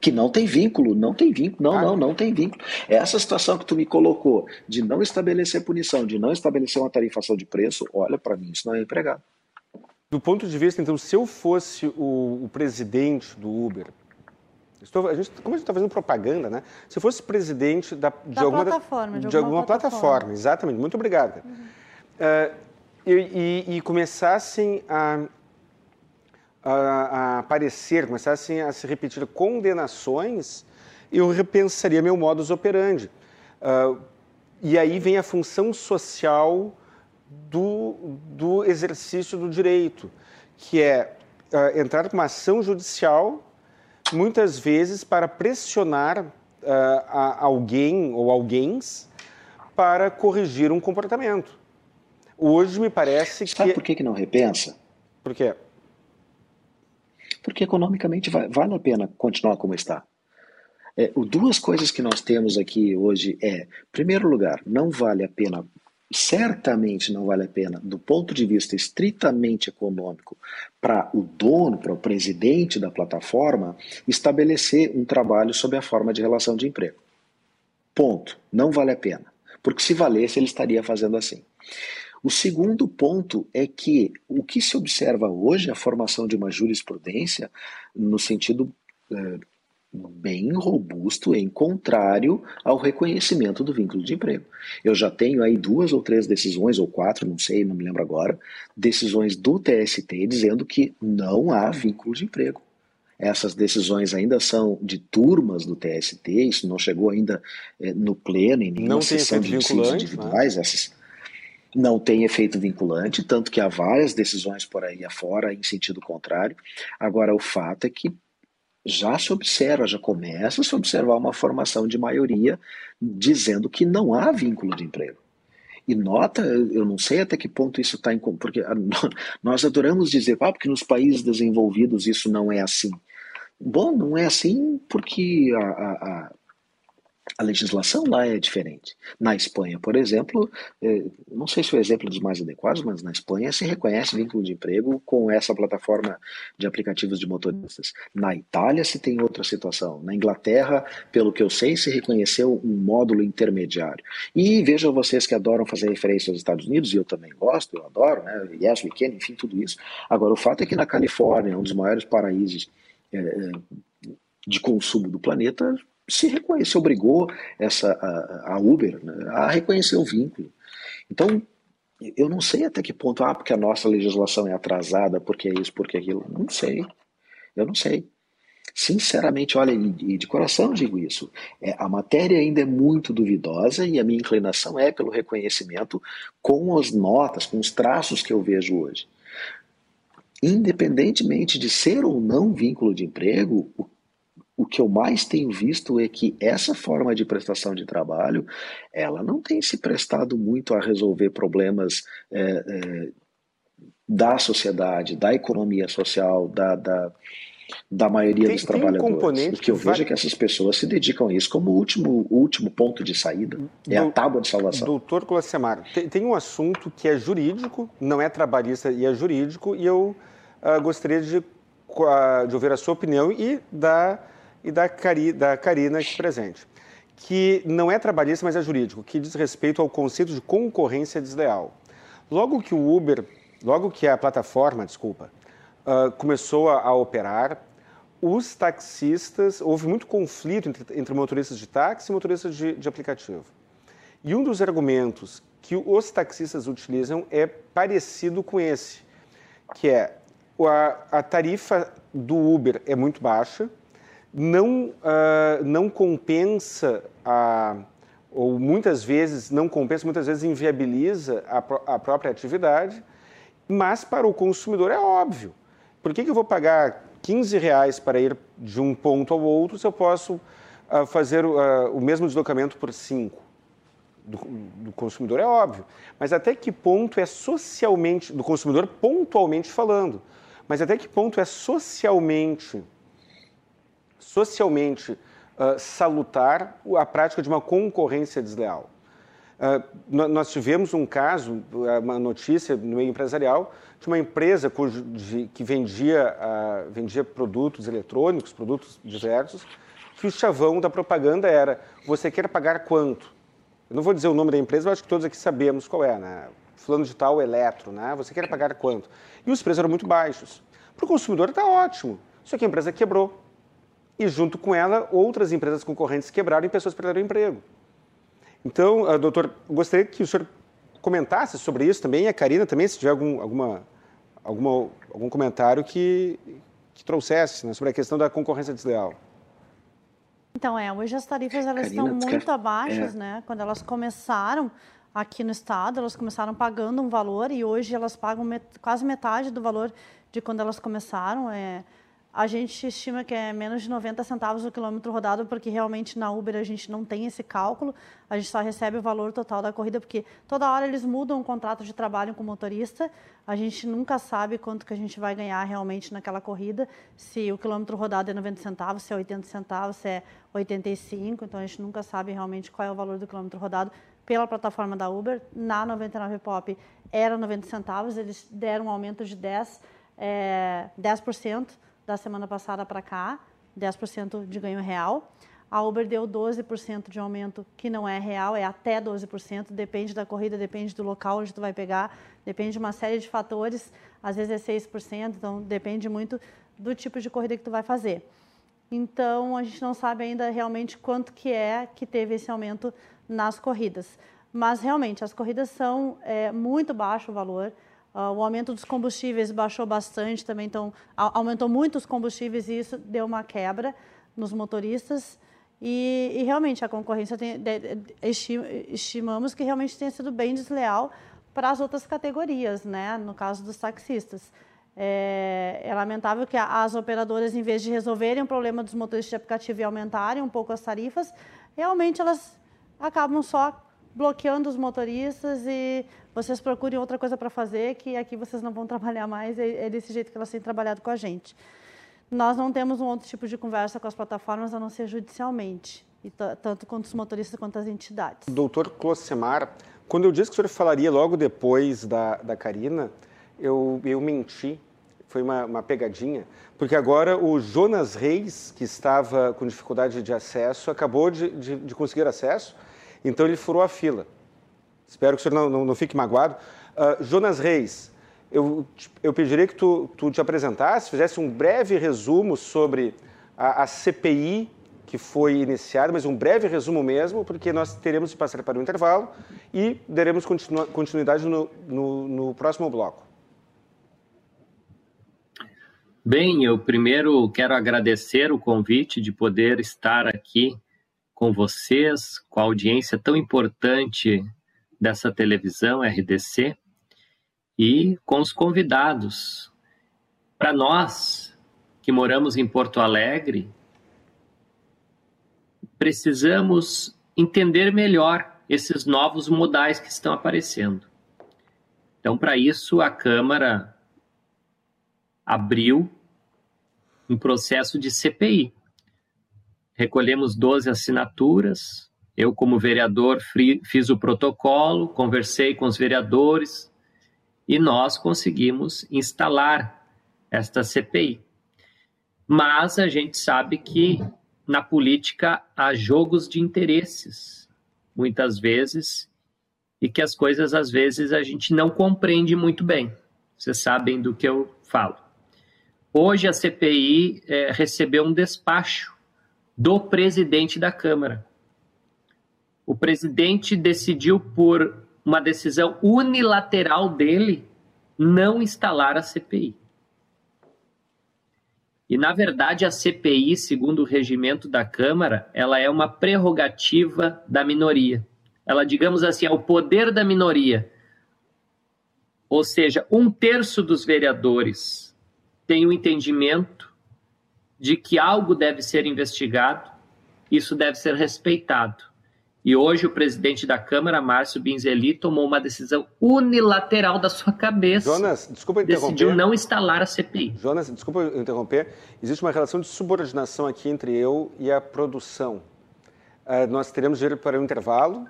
Que não tem vínculo, não tem vínculo, não, ah. não, não tem vínculo. Essa situação que tu me colocou de não estabelecer punição, de não estabelecer uma tarifação de preço, olha, para mim isso não é empregado. Do ponto de vista, então, se eu fosse o, o presidente do Uber, estou, a gente, como a gente está fazendo propaganda, né? Se eu fosse presidente da, de, da alguma, plataforma, de, de alguma, plataforma. plataforma. exatamente, muito obrigado. Uhum. Uh, e, e, e começassem a a, a aparecer, começassem a se repetir condenações, eu repensaria meu modus operandi. Uh, e aí vem a função social do, do exercício do direito, que é uh, entrar com uma ação judicial, muitas vezes para pressionar uh, alguém ou alguém para corrigir um comportamento. Hoje me parece que. Sabe por que, que não repensa? Por quê? Porque economicamente vai, vale a pena continuar como está. É, duas coisas que nós temos aqui hoje é, em primeiro lugar, não vale a pena, certamente não vale a pena, do ponto de vista estritamente econômico, para o dono, para o presidente da plataforma, estabelecer um trabalho sob a forma de relação de emprego. Ponto. Não vale a pena. Porque se valesse, ele estaria fazendo assim. O segundo ponto é que o que se observa hoje é a formação de uma jurisprudência no sentido é, bem robusto, em contrário ao reconhecimento do vínculo de emprego. Eu já tenho aí duas ou três decisões, ou quatro, não sei, não me lembro agora, decisões do TST dizendo que não há vínculo de emprego. Essas decisões ainda são de turmas do TST, isso não chegou ainda é, no pleno, em nenhuma não sessão de decisões individuais. Né? Essas, não tem efeito vinculante, tanto que há várias decisões por aí afora em sentido contrário. Agora, o fato é que já se observa, já começa a se observar uma formação de maioria dizendo que não há vínculo de emprego. E nota, eu não sei até que ponto isso está em. Porque *laughs* nós adoramos dizer, ah, porque nos países desenvolvidos isso não é assim. Bom, não é assim porque a, a, a legislação lá é diferente. Na Espanha, por exemplo, eh, não sei se o exemplo é dos mais adequados, mas na Espanha se reconhece vínculo de emprego com essa plataforma de aplicativos de motoristas. Na Itália se tem outra situação. Na Inglaterra, pelo que eu sei, se reconheceu um módulo intermediário. E vejam vocês que adoram fazer referência aos Estados Unidos, e eu também gosto, eu adoro, né? Yes, we can, enfim, tudo isso. Agora, o fato é que na Califórnia, um dos maiores paraísos é, de consumo do planeta, se reconhece, obrigou essa, a, a Uber né, a reconhecer o vínculo. Então, eu não sei até que ponto, ah, porque a nossa legislação é atrasada, porque é isso, porque é aquilo. Não sei. Eu não sei. Sinceramente, olha, e de coração digo isso, é, a matéria ainda é muito duvidosa e a minha inclinação é pelo reconhecimento com as notas, com os traços que eu vejo hoje. Independentemente de ser ou não vínculo de emprego, o o que eu mais tenho visto é que essa forma de prestação de trabalho, ela não tem se prestado muito a resolver problemas é, é, da sociedade, da economia social, da, da, da maioria tem, dos trabalhadores. Um o que eu vejo vai... é que essas pessoas se dedicam a isso como último, último ponto de saída. É a tábua de salvação. Doutor Colossemar, tem, tem, um assunto que é jurídico, não é trabalhista e é jurídico, e eu uh, gostaria de, uh, de ouvir a sua opinião e da e da, Cari, da Karina aqui presente, que não é trabalhista, mas é jurídico, que diz respeito ao conceito de concorrência desleal. Logo que o Uber, logo que a plataforma, desculpa, uh, começou a, a, operar, os taxistas, houve muito conflito entre, entre motoristas de táxi e motoristas de, de aplicativo. E um dos argumentos que os taxistas utilizam é parecido com esse, que é a, a tarifa do Uber é muito baixa, não, uh, não compensa a, ou muitas vezes não compensa, muitas vezes inviabiliza a, a própria atividade, mas para o consumidor é óbvio. Por que, que eu vou pagar 15 reais para ir de um ponto ao outro se eu posso uh, fazer uh, o mesmo deslocamento por 5? Do, do, consumidor é óbvio, mas até que ponto é socialmente, do consumidor pontualmente falando, mas até que ponto é socialmente, socialmente uh, salutar a prática de uma concorrência desleal? Uh, nós tivemos um caso, uma notícia no meio empresarial, de uma empresa cujo, de, que vendia, uh, vendia produtos eletrônicos, produtos diversos, que o chavão da propaganda era: você quer pagar quanto? Eu não vou dizer o nome da empresa, eu acho que todos aqui sabemos qual é, né? Fulano de tal, eletro, né? Você quer pagar quanto? E os preços eram muito baixos. Para o consumidor está ótimo, só que a empresa quebrou. E junto com ela, outras empresas concorrentes quebraram e pessoas perderam o emprego. Então, uh, doutor, gostaria que o senhor comentasse sobre isso também, e a Karina também, se tiver algum, alguma, alguma, algum comentário que, que trouxesse né, sobre a questão da concorrência desleal. Então, é, hoje as tarifas elas Karina, estão muito quer... abaixas, é. né? Quando elas começaram aqui no estado, elas começaram pagando um valor e hoje elas pagam met quase metade do valor de quando elas começaram. É, a gente estima que é menos de 90 centavos o quilômetro rodado, porque realmente na Uber a gente não tem esse cálculo, a gente só recebe o valor total da corrida, porque toda hora eles mudam o contrato de trabalho com o motorista, a gente nunca sabe quanto que a gente vai ganhar realmente naquela corrida, se o quilômetro rodado é 90 centavos, se é 80 centavos, se é 85, então a gente nunca sabe realmente qual é o valor do quilômetro rodado pela plataforma da Uber. Na 99 Pop era 90 centavos, eles deram um aumento de 10, é, 10%, da semana passada para cá, 10% de ganho real. A Uber deu 12% de aumento, que não é real, é até 12%, depende da corrida, depende do local onde tu vai pegar, depende de uma série de fatores, às vezes é 6%, então depende muito do tipo de corrida que tu vai fazer. Então, a gente não sabe ainda realmente quanto que é que teve esse aumento nas corridas. Mas, realmente, as corridas são é, muito baixo o valor, Uh, o aumento dos combustíveis baixou bastante também, então aumentou muito os combustíveis e isso deu uma quebra nos motoristas. E, e realmente a concorrência tem, estimamos que realmente tenha sido bem desleal para as outras categorias, né? no caso dos taxistas. É, é, lamentável que as operadoras, em vez de resolverem o problema dos motoristas de aplicativo e aumentarem um pouco as tarifas, realmente elas acabam só bloqueando os motoristas e vocês procurem outra coisa para fazer, que aqui vocês não vão trabalhar mais, é, desse jeito que elas têm trabalhado com a gente. Nós não temos um outro tipo de conversa com as plataformas, a não ser judicialmente, e tanto quanto os motoristas quanto as entidades. Doutor Clossemar, quando eu disse que o senhor falaria logo depois da, da Karina, eu, eu menti, foi uma, uma pegadinha, porque agora o Jonas Reis, que estava com dificuldade de acesso, acabou de, de, de conseguir acesso, então ele furou a fila. Espero que o senhor não, não, não fique magoado. Uh, Jonas Reis, eu, eu pediria que tu, tu te apresentasse, fizesse um breve resumo sobre a, a CPI que foi iniciada, mas um breve resumo mesmo, porque nós teremos de passar para o intervalo e daremos continu, continuidade no, no, no próximo bloco. Bem, eu primeiro quero agradecer o convite de poder estar aqui com vocês, com a audiência tão importante dessa televisão RDC e com os convidados. Para nós que moramos em Porto Alegre, precisamos entender melhor esses novos modais que estão aparecendo. Então, para isso, a Câmara abriu um processo de CPI recolhemos 12 assinaturas. Eu, como vereador, fiz o protocolo, conversei com os vereadores e nós conseguimos instalar esta CPI. Mas a gente sabe que na política há jogos de interesses, muitas vezes, e que as coisas às vezes a gente não compreende muito bem. Vocês sabem do que eu falo. Hoje a CPI é, recebeu um despacho do presidente da Câmara. O presidente decidiu, por uma decisão unilateral dele, não instalar a CPI. E, na verdade, a CPI, segundo o regimento da Câmara, ela é uma prerrogativa da minoria. Ela, digamos assim, é o poder da minoria. Ou seja, um terço dos vereadores tem o entendimento de que algo deve ser investigado, isso deve ser respeitado. E hoje o presidente da Câmara, Márcio Binzeli, tomou uma decisão unilateral da sua cabeça. Jonas, desculpa interromper. Decidiu não instalar a CPI. Jonas, desculpa interromper. Existe uma relação de subordinação aqui entre eu e a produção. Uh, nós teremos de ir para o um intervalo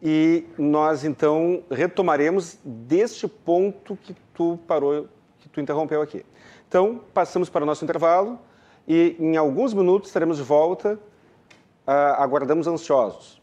e nós então retomaremos deste ponto que tu parou, que tu interrompeu aqui. Então, passamos para o nosso intervalo e em alguns minutos estaremos de volta. Uh, aguardamos ansiosos.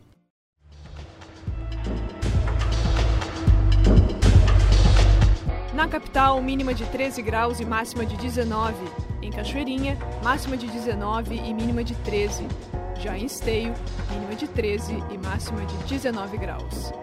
Capital, mínima de 13 graus e máxima de 19. Em Cachoeirinha, máxima de 19 e mínima de 13. Já em Esteio, mínima de 13 e máxima de 19 graus.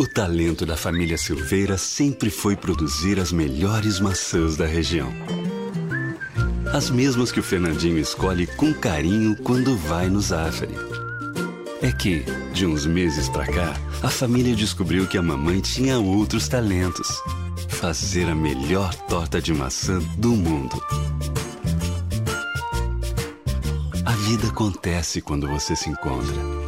O talento da família Silveira sempre foi produzir as melhores maçãs da região. As mesmas que o Fernandinho escolhe com carinho quando vai no Zafari. É que, de uns meses pra cá, a família descobriu que a mamãe tinha outros talentos. Fazer a melhor torta de maçã do mundo. A vida acontece quando você se encontra.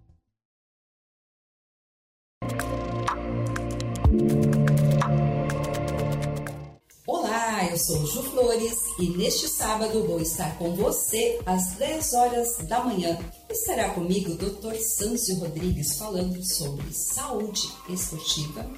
Eu sou Ju Flores e neste sábado vou estar com você às 10 horas da manhã. Estará comigo o Dr. Sâncio Rodrigues falando sobre saúde esportiva,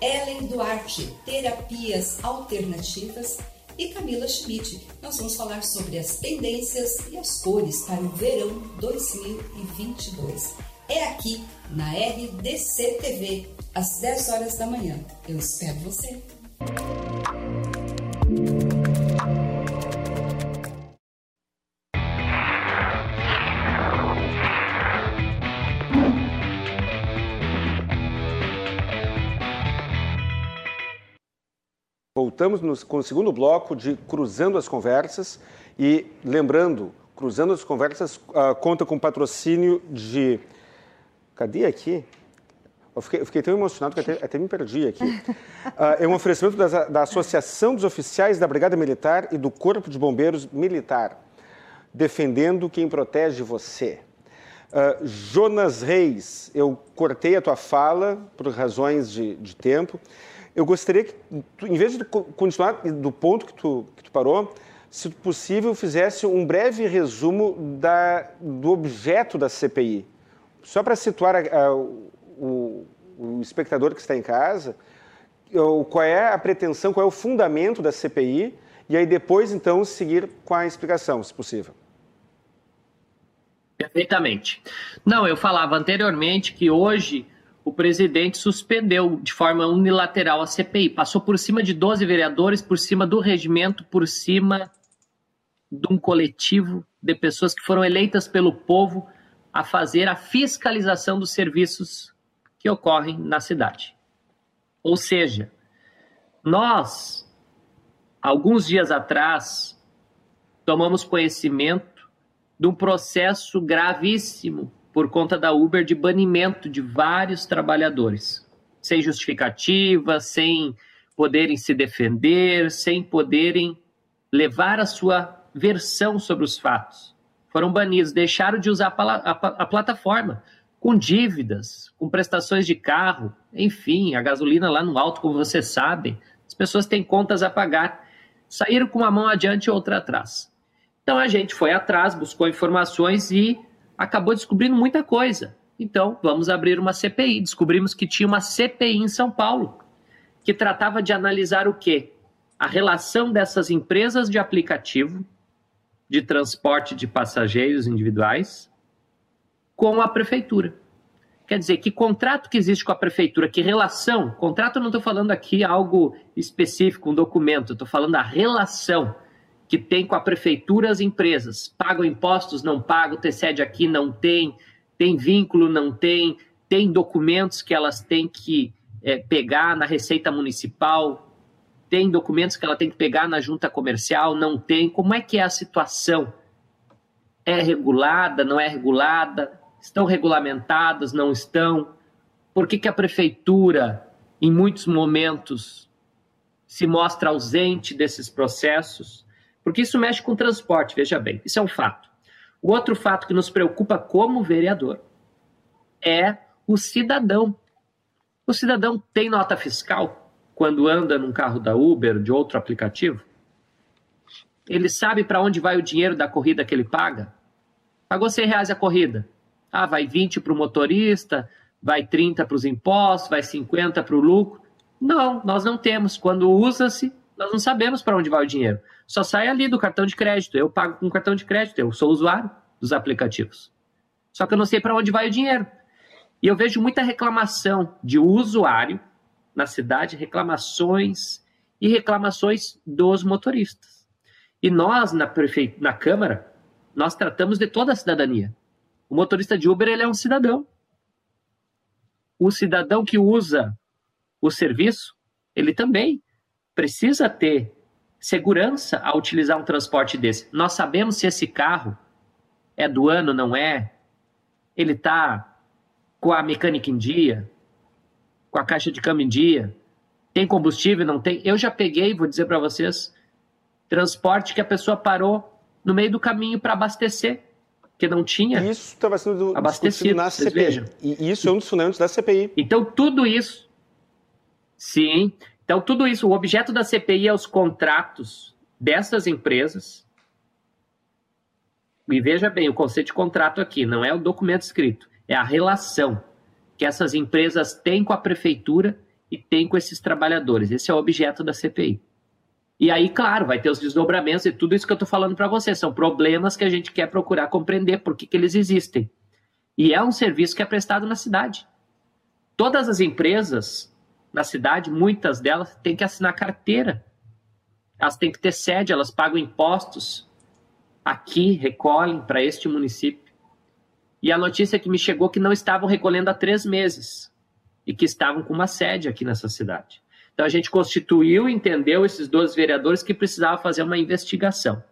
Ellen Duarte, terapias alternativas e Camila Schmidt. Nós vamos falar sobre as tendências e as cores para o verão 2022. É aqui na RDC TV, às 10 horas da manhã. Eu espero você. Voltamos no, com o segundo bloco de Cruzando as Conversas e lembrando, Cruzando as Conversas uh, conta com patrocínio de Cadê aqui? Eu fiquei, eu fiquei tão emocionado que até, até me perdi aqui. Uh, *laughs* é um oferecimento da, da Associação dos Oficiais da Brigada Militar e do Corpo de Bombeiros Militar, defendendo quem protege você. Uh, Jonas Reis, eu cortei a tua fala por razões de, de tempo. Eu gostaria que, tu, em vez de continuar do ponto que tu, que tu parou, se possível, fizesse um breve resumo da, do objeto da CPI. Só para situar a, a, o, o espectador que está em casa, qual é a pretensão, qual é o fundamento da CPI, e aí depois, então, seguir com a explicação, se possível. Perfeitamente. Não, eu falava anteriormente que hoje o presidente suspendeu de forma unilateral a CPI, passou por cima de 12 vereadores, por cima do regimento, por cima de um coletivo de pessoas que foram eleitas pelo povo a fazer a fiscalização dos serviços que ocorrem na cidade. Ou seja, nós, alguns dias atrás, tomamos conhecimento de um processo gravíssimo por conta da Uber de banimento de vários trabalhadores, sem justificativa, sem poderem se defender, sem poderem levar a sua versão sobre os fatos. Foram banidos, deixaram de usar a, a, a plataforma com dívidas, com prestações de carro, enfim, a gasolina lá no alto, como vocês sabem, as pessoas têm contas a pagar. Saíram com uma mão adiante e outra atrás. Então a gente foi atrás, buscou informações e acabou descobrindo muita coisa. Então, vamos abrir uma CPI. Descobrimos que tinha uma CPI em São Paulo, que tratava de analisar o quê? A relação dessas empresas de aplicativo de transporte de passageiros individuais com a prefeitura. Quer dizer, que contrato que existe com a prefeitura, que relação, contrato não estou falando aqui algo específico, um documento, estou falando a relação que tem com a prefeitura as empresas. Pagam impostos, não pagam, tem sede aqui, não tem, tem vínculo, não tem, tem documentos que elas têm que é, pegar na Receita Municipal, tem documentos que ela tem que pegar na junta comercial, não tem. Como é que é a situação? É regulada, não é regulada? Estão regulamentadas, não estão? Por que, que a prefeitura, em muitos momentos, se mostra ausente desses processos? Porque isso mexe com transporte, veja bem, isso é um fato. O outro fato que nos preocupa como vereador é o cidadão. O cidadão tem nota fiscal quando anda num carro da Uber, de outro aplicativo? Ele sabe para onde vai o dinheiro da corrida que ele paga? Pagou 100 reais a corrida. Ah, vai 20 para o motorista, vai 30 para os impostos, vai 50 para o lucro. Não, nós não temos. Quando usa-se, nós não sabemos para onde vai o dinheiro. Só sai ali do cartão de crédito. Eu pago com cartão de crédito, eu sou usuário dos aplicativos. Só que eu não sei para onde vai o dinheiro. E eu vejo muita reclamação de usuário na cidade, reclamações e reclamações dos motoristas. E nós, na, prefe... na Câmara, nós tratamos de toda a cidadania. O motorista de Uber ele é um cidadão. O cidadão que usa o serviço, ele também precisa ter segurança ao utilizar um transporte desse. Nós sabemos se esse carro é do ano, não é? Ele está com a mecânica em dia, com a caixa de câmbio em dia, tem combustível, não tem? Eu já peguei, vou dizer para vocês, transporte que a pessoa parou no meio do caminho para abastecer que não tinha isso estava sendo abastecido na CPI. Vejam. E isso é um dos fundamentos da CPI. Então, tudo isso. Sim. Então, tudo isso, o objeto da CPI é os contratos dessas empresas. E veja bem, o conceito de contrato aqui não é o documento escrito, é a relação que essas empresas têm com a prefeitura e têm com esses trabalhadores. Esse é o objeto da CPI. E aí, claro, vai ter os desdobramentos e tudo isso que eu estou falando para você. São problemas que a gente quer procurar compreender por que, que eles existem. E é um serviço que é prestado na cidade. Todas as empresas na cidade, muitas delas, têm que assinar carteira. Elas têm que ter sede, elas pagam impostos aqui, recolhem para este município. E a notícia que me chegou é que não estavam recolhendo há três meses e que estavam com uma sede aqui nessa cidade. Então a gente constituiu, entendeu esses 12 vereadores que precisava fazer uma investigação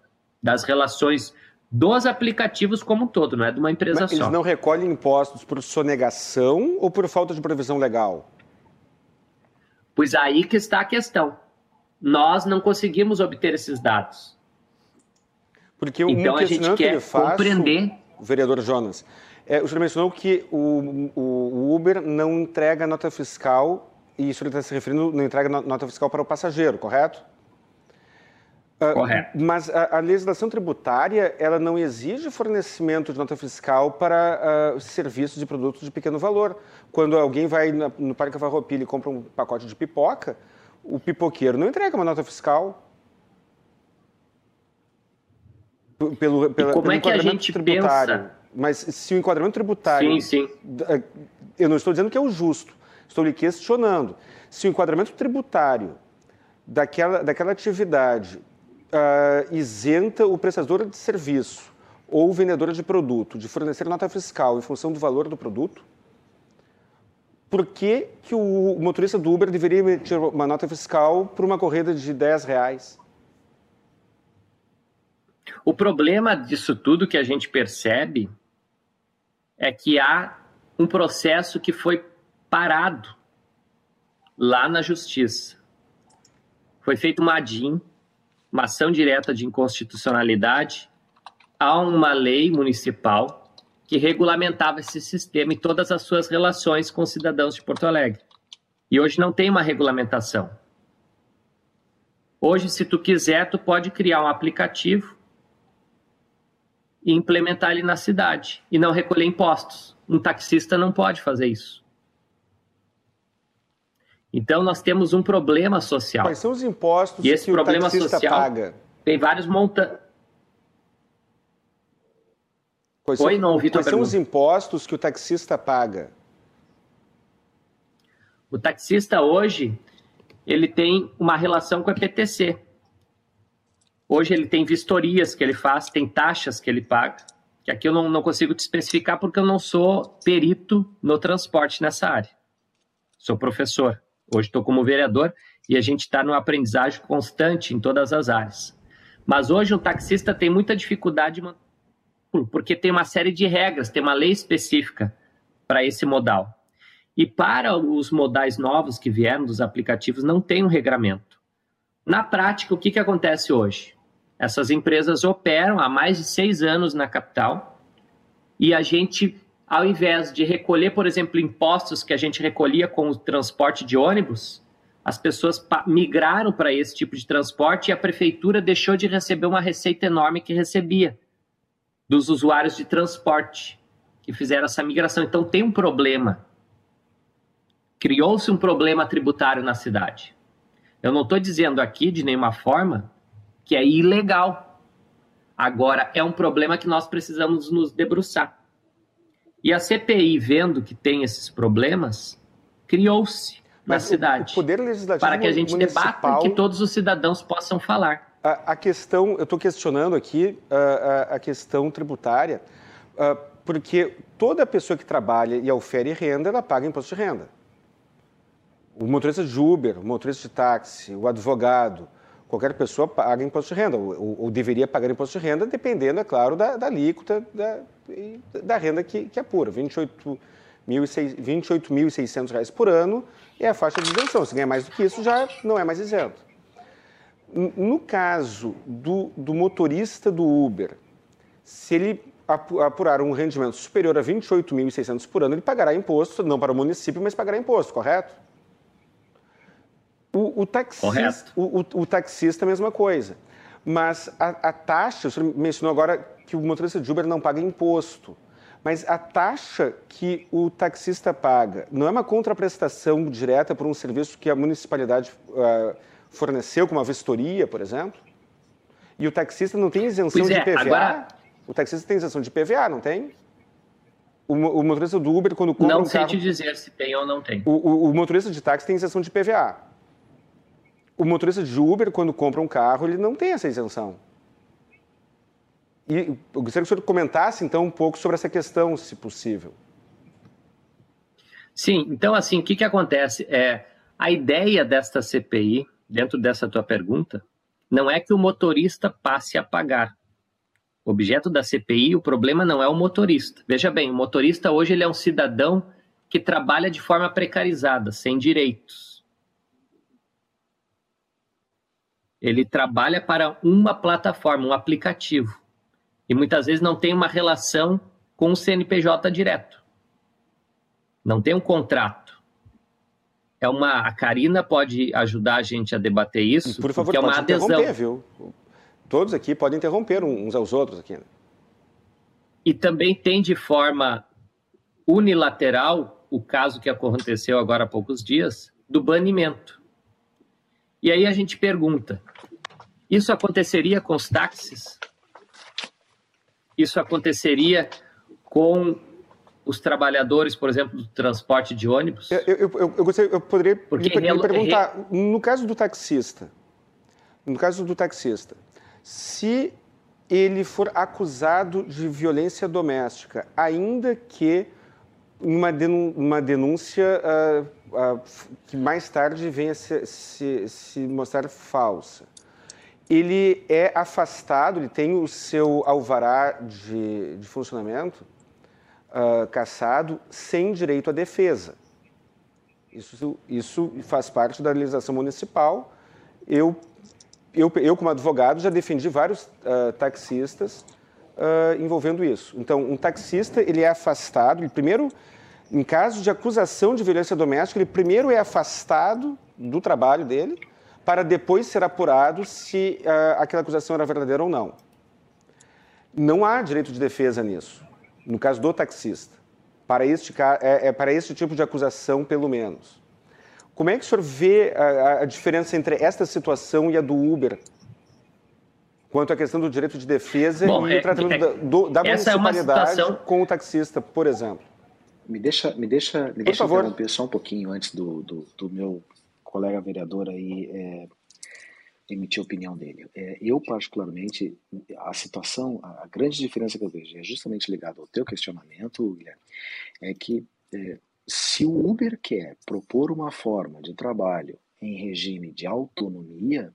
das relações dos aplicativos como um todo, não é de uma empresa Mas só. Eles não recolhem impostos por sonegação ou por falta de previsão legal? Pois aí que está a questão. Nós não conseguimos obter esses dados. Porque então a gente quer faço, compreender. Vereador Jonas, É, o senhor mencionou que o, o, o Uber não entrega nota fiscal, e isso ele está se referindo, não entrega nota fiscal para o passageiro, correto? Ah, correto. Uh, mas a, a, legislação tributária, ela não exige fornecimento de nota fiscal para uh, serviços de produtos de pequeno valor. Quando alguém vai na, no Parque Farroupilha e compra um pacote de pipoca, o pipoqueiro não entrega uma nota fiscal. Pelo, pela, como pelo é que a gente tributário. pensa? Mas se o enquadramento tributário. Sim, sim. Eh, eu não estou dizendo que é o justo, estou lhe questionando. Se o enquadramento tributário daquela, daquela atividade uh, isenta o prestador de serviço ou vendedor de produto de fornecer nota fiscal em função do valor do produto, por que, que o motorista do Uber deveria emitir uma nota fiscal por uma corrida de 10 reais? O problema disso tudo que a gente percebe é que há um processo que foi parado lá na justiça. Foi feito uma ADIM, uma ação direta de inconstitucionalidade, a uma lei municipal que regulamentava esse sistema e todas as suas relações com os cidadãos de Porto Alegre. E hoje não tem uma regulamentação. Hoje, se tu quiser, tu pode criar um aplicativo e implementar ele na cidade e não recolher impostos. Um taxista não pode fazer isso. Então nós temos um problema social. Quais são os impostos e esse que problema o taxista social paga? Tem vários montantes. Quais, Oi, não ouvi quais são os impostos que o taxista paga? O taxista hoje ele tem uma relação com a PTC. Hoje ele tem vistorias que ele faz, tem taxas que ele paga, que aqui eu não, não consigo te especificar porque eu não sou perito no transporte nessa área. Sou professor. Hoje estou como vereador e a gente está numa aprendizagem constante em todas as áreas. Mas hoje o taxista tem muita dificuldade porque tem uma série de regras, tem uma lei específica para esse modal. E para os modais novos que vieram dos aplicativos, não tem um regramento. Na prática, o que, que acontece hoje? Essas empresas operam há mais de seis anos na capital e a gente, ao invés de recolher, por exemplo, impostos que a gente recolhia com o transporte de ônibus, as pessoas migraram para esse tipo de transporte e a prefeitura deixou de receber uma receita enorme que recebia dos usuários de transporte que fizeram essa migração. Então tem um problema. Criou-se um problema tributário na cidade. Eu não estou dizendo aqui de nenhuma forma que é ilegal. Agora, é um problema que nós precisamos nos debruçar. E a CPI, vendo que tem esses problemas, criou-se na cidade. O poder legislativo para que a gente debata e que todos os cidadãos possam falar. A, a questão, eu estou questionando aqui a, a, questão tributária, porque toda pessoa que trabalha e ofere renda, ela paga imposto de renda. O motorista de Uber, o motorista de táxi, o advogado, qualquer pessoa paga imposto de renda, ou, ou deveria pagar imposto de renda, dependendo, é claro, da, da alíquota da, da renda que, que apura. 28.600 reais por ano é a faixa de isenção. Se ganhar mais do que isso, já não é mais isento. No caso do, do motorista do Uber, se ele apurar um rendimento superior a 28.600 por ano, ele pagará imposto, não para o município, mas pagará imposto, correto? O, o, taxista, o, o, o taxista, a mesma coisa. Mas a, a taxa, o senhor mencionou agora que o motorista de Uber não paga imposto. Mas a taxa que o taxista paga não é uma contraprestação direta por um serviço que a municipalidade uh, forneceu, como a vistoria, por exemplo? E o taxista não tem isenção pois de é, PVA? Agora... O taxista tem isenção de PVA, não tem? O, o motorista do Uber, quando compra não um carro... Sei te dizer se tem ou não tem. O, o, o motorista de táxi tem isenção de PVA o motorista de Uber, quando compra um carro, ele não tem essa isenção. E eu gostaria que o senhor comentasse, então, um pouco sobre essa questão, se possível. Sim, então, assim, o que, que acontece? É, a ideia desta CPI, dentro dessa tua pergunta, não é que o motorista passe a pagar. O objeto da CPI, o problema não é o motorista. Veja bem, o motorista hoje ele é um cidadão que trabalha de forma precarizada, sem direitos ele trabalha para uma plataforma, um aplicativo. E muitas vezes não tem uma relação com o CNPJ direto. Não tem um contrato. É uma, a Karina pode ajudar a gente a debater isso, Por favor, porque é uma pode adesão. interromper, viu? Todos aqui podem interromper uns aos outros aqui. E também tem de forma unilateral o caso que aconteceu agora há poucos dias do banimento. E aí a gente pergunta: isso aconteceria com os táxis? Isso aconteceria com os trabalhadores, por exemplo, do transporte de ônibus? Eu, eu, eu, eu, gostaria, poderia Porque relo- perguntar, no caso do taxista, no caso do taxista, se ele for acusado de violência doméstica, ainda que uma, uma denúncia ah, f- que mais tarde venha se, se, se mostrar falsa, ele é afastado, ele tem o seu alvará de, de funcionamento ah, cassado sem direito à defesa. Isso, isso faz parte da legislação municipal. Eu, eu, eu como advogado, já defendi vários taxistas ah, envolvendo isso. Então, um taxista, ele é afastado, ele primeiro, em caso de acusação de violência doméstica, ele primeiro é afastado do trabalho dele, para depois ser apurado se ah, aquela acusação era verdadeira ou não. Não há direito de defesa nisso, no caso do taxista, para este, é, é para este tipo de acusação, pelo menos. Como é que o senhor vê a- a diferença entre esta situação e a do Uber? Quanto à questão do direito de defesa Bom, e é- o tratamento é- da, do- da é municipalidade situação- com o taxista, por exemplo. Me deixa, me deixa, me deixa favor. interromper só um pouquinho antes do, do, do meu colega vereador aí é, emitir a opinião dele. É, eu, particularmente, a situação, a, a grande diferença que eu vejo é justamente ligada ao teu questionamento, Guilherme, é que é, se o Uber quer propor uma forma de trabalho em regime de autonomia,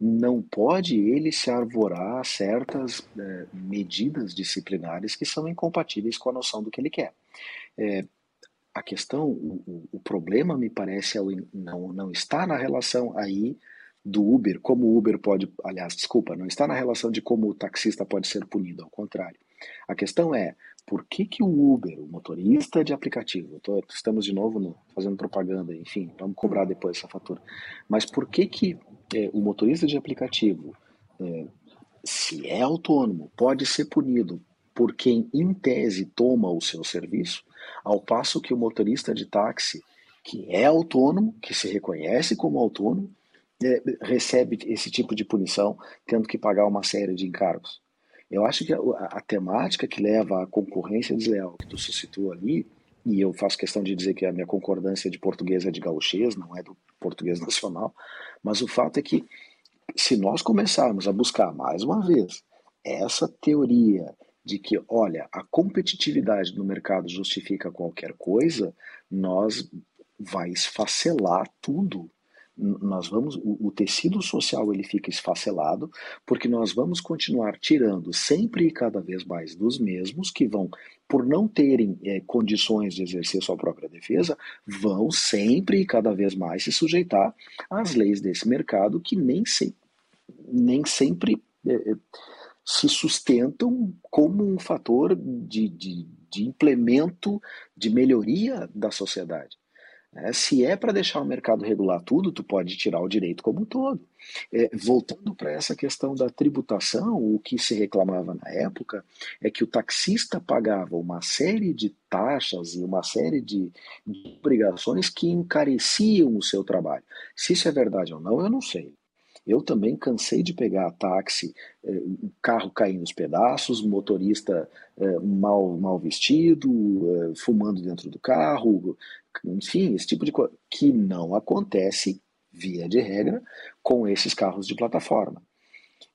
não pode ele se arvorar certas eh, medidas disciplinares que são incompatíveis com a noção do que ele quer. É, a questão, o, o- problema, me parece, é não, não está na relação aí do Uber, como o Uber pode, aliás, desculpa, não está na relação de como o taxista pode ser punido, ao contrário. A questão é, por que, que o Uber, o motorista de aplicativo, tô- estamos de novo no- fazendo propaganda, enfim, vamos cobrar depois essa fatura, mas por que, que eh, o motorista de aplicativo, eh, se é autônomo, pode ser punido por quem, em tese, toma o seu serviço, ao passo que o motorista de táxi, que é autônomo, que se reconhece como autônomo, eh, recebe esse tipo de punição, tendo que pagar uma série de encargos. Eu acho que a, a temática que leva à concorrência desleal que tu suscitou ali, e eu faço questão de dizer que a minha concordância de português é de gauchês, não é do português *laughs* nacional, mas o fato é que se nós começarmos a buscar mais uma vez essa teoria de que, olha, a competitividade no mercado justifica qualquer coisa, nós vai esfacelar tudo. Nós vamos, o, o tecido social ele fica esfacelado porque nós vamos continuar tirando sempre e cada vez mais dos mesmos que vão, por não terem eh, condições de exercer sua própria defesa, vão sempre e cada vez mais se sujeitar às leis desse mercado que nem, se, nem sempre eh, se sustentam como um fator de, de, de implemento, de melhoria da sociedade. É, se é para deixar o mercado regular tudo, tu pode tirar o direito como um todo. É, voltando para essa questão da tributação, o que se reclamava na época é que o taxista pagava uma série de taxas e uma série de, de obrigações que encareciam o seu trabalho. Se isso é verdade ou não, eu não sei. Eu também cansei de pegar táxi, eh, carro caindo nos pedaços, motorista eh, mal, mal vestido, eh, fumando dentro do carro, enfim, esse tipo de coisa, que não acontece, via de regra, com esses carros de plataforma.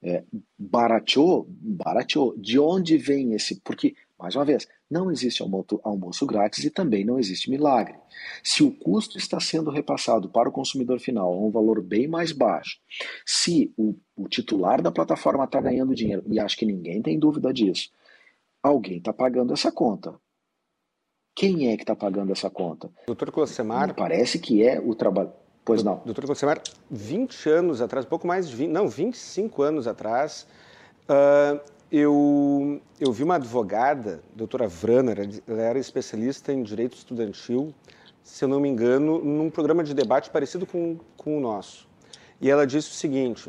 É, barateou, barateou. De onde vem esse? Porque, mais uma vez, não existe almoço, almoço grátis e também não existe milagre. Se o custo está sendo repassado para o consumidor final a um valor bem mais baixo, se o, o titular da plataforma está ganhando dinheiro, e acho que ninguém tem dúvida disso, alguém está pagando essa conta. Quem é que está pagando essa conta? Doutor Closemar. Me parece que é o trabalho. Pois não. Doutor Closemar, 20 anos atrás, pouco mais de 20, não, 25 anos atrás, uh, eu, eu vi uma advogada, doutora Vrana, ela era especialista em direito estudantil, se eu não me engano, num programa de debate parecido com, com o nosso. E ela disse o seguinte: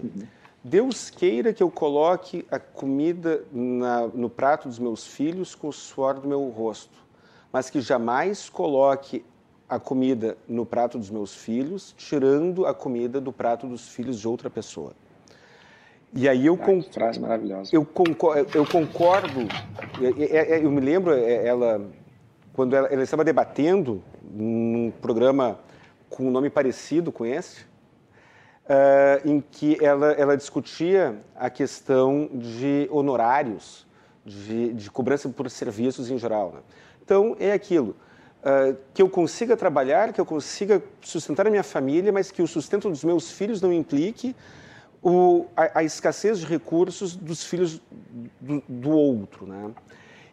Deus queira que eu coloque a comida na, no prato dos meus filhos com o suor do meu rosto, mas que jamais coloque a comida no prato dos meus filhos, tirando a comida do prato dos filhos de outra pessoa. E aí eu ah, frase maravilhosa. Eu concordo, eu concordo. Eu me lembro ela quando ela, ela estava debatendo num programa com um nome parecido com esse, uh, em que ela, ela discutia a questão de honorários, de, de cobrança por serviços em geral. Né? Então é aquilo. Uh, que eu consiga trabalhar, que eu consiga sustentar a minha família, mas que o sustento dos meus filhos não implique o, a, a, escassez de recursos dos filhos do, do outro. Né?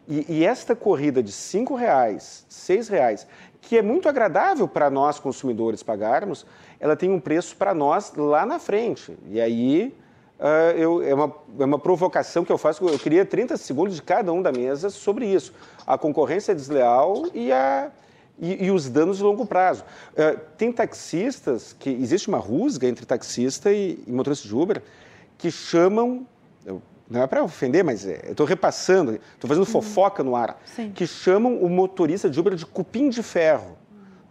E, e, esta corrida de cinco reais, seis reais, que é muito agradável para nós consumidores pagarmos, ela tem um preço para nós lá na frente. E aí uh, eu, é, uma, é uma provocação que eu faço, eu queria 30 segundos de cada um da mesa sobre isso. A concorrência desleal e a, e, e, os danos de longo prazo. Uh, tem taxistas, que existe uma rusga entre taxista e, e motorista de Uber, que chamam, eu, não é para ofender, mas é, eu estou repassando, estou fazendo uhum. fofoca no ar, Sim. que chamam o motorista de Uber de cupim de ferro,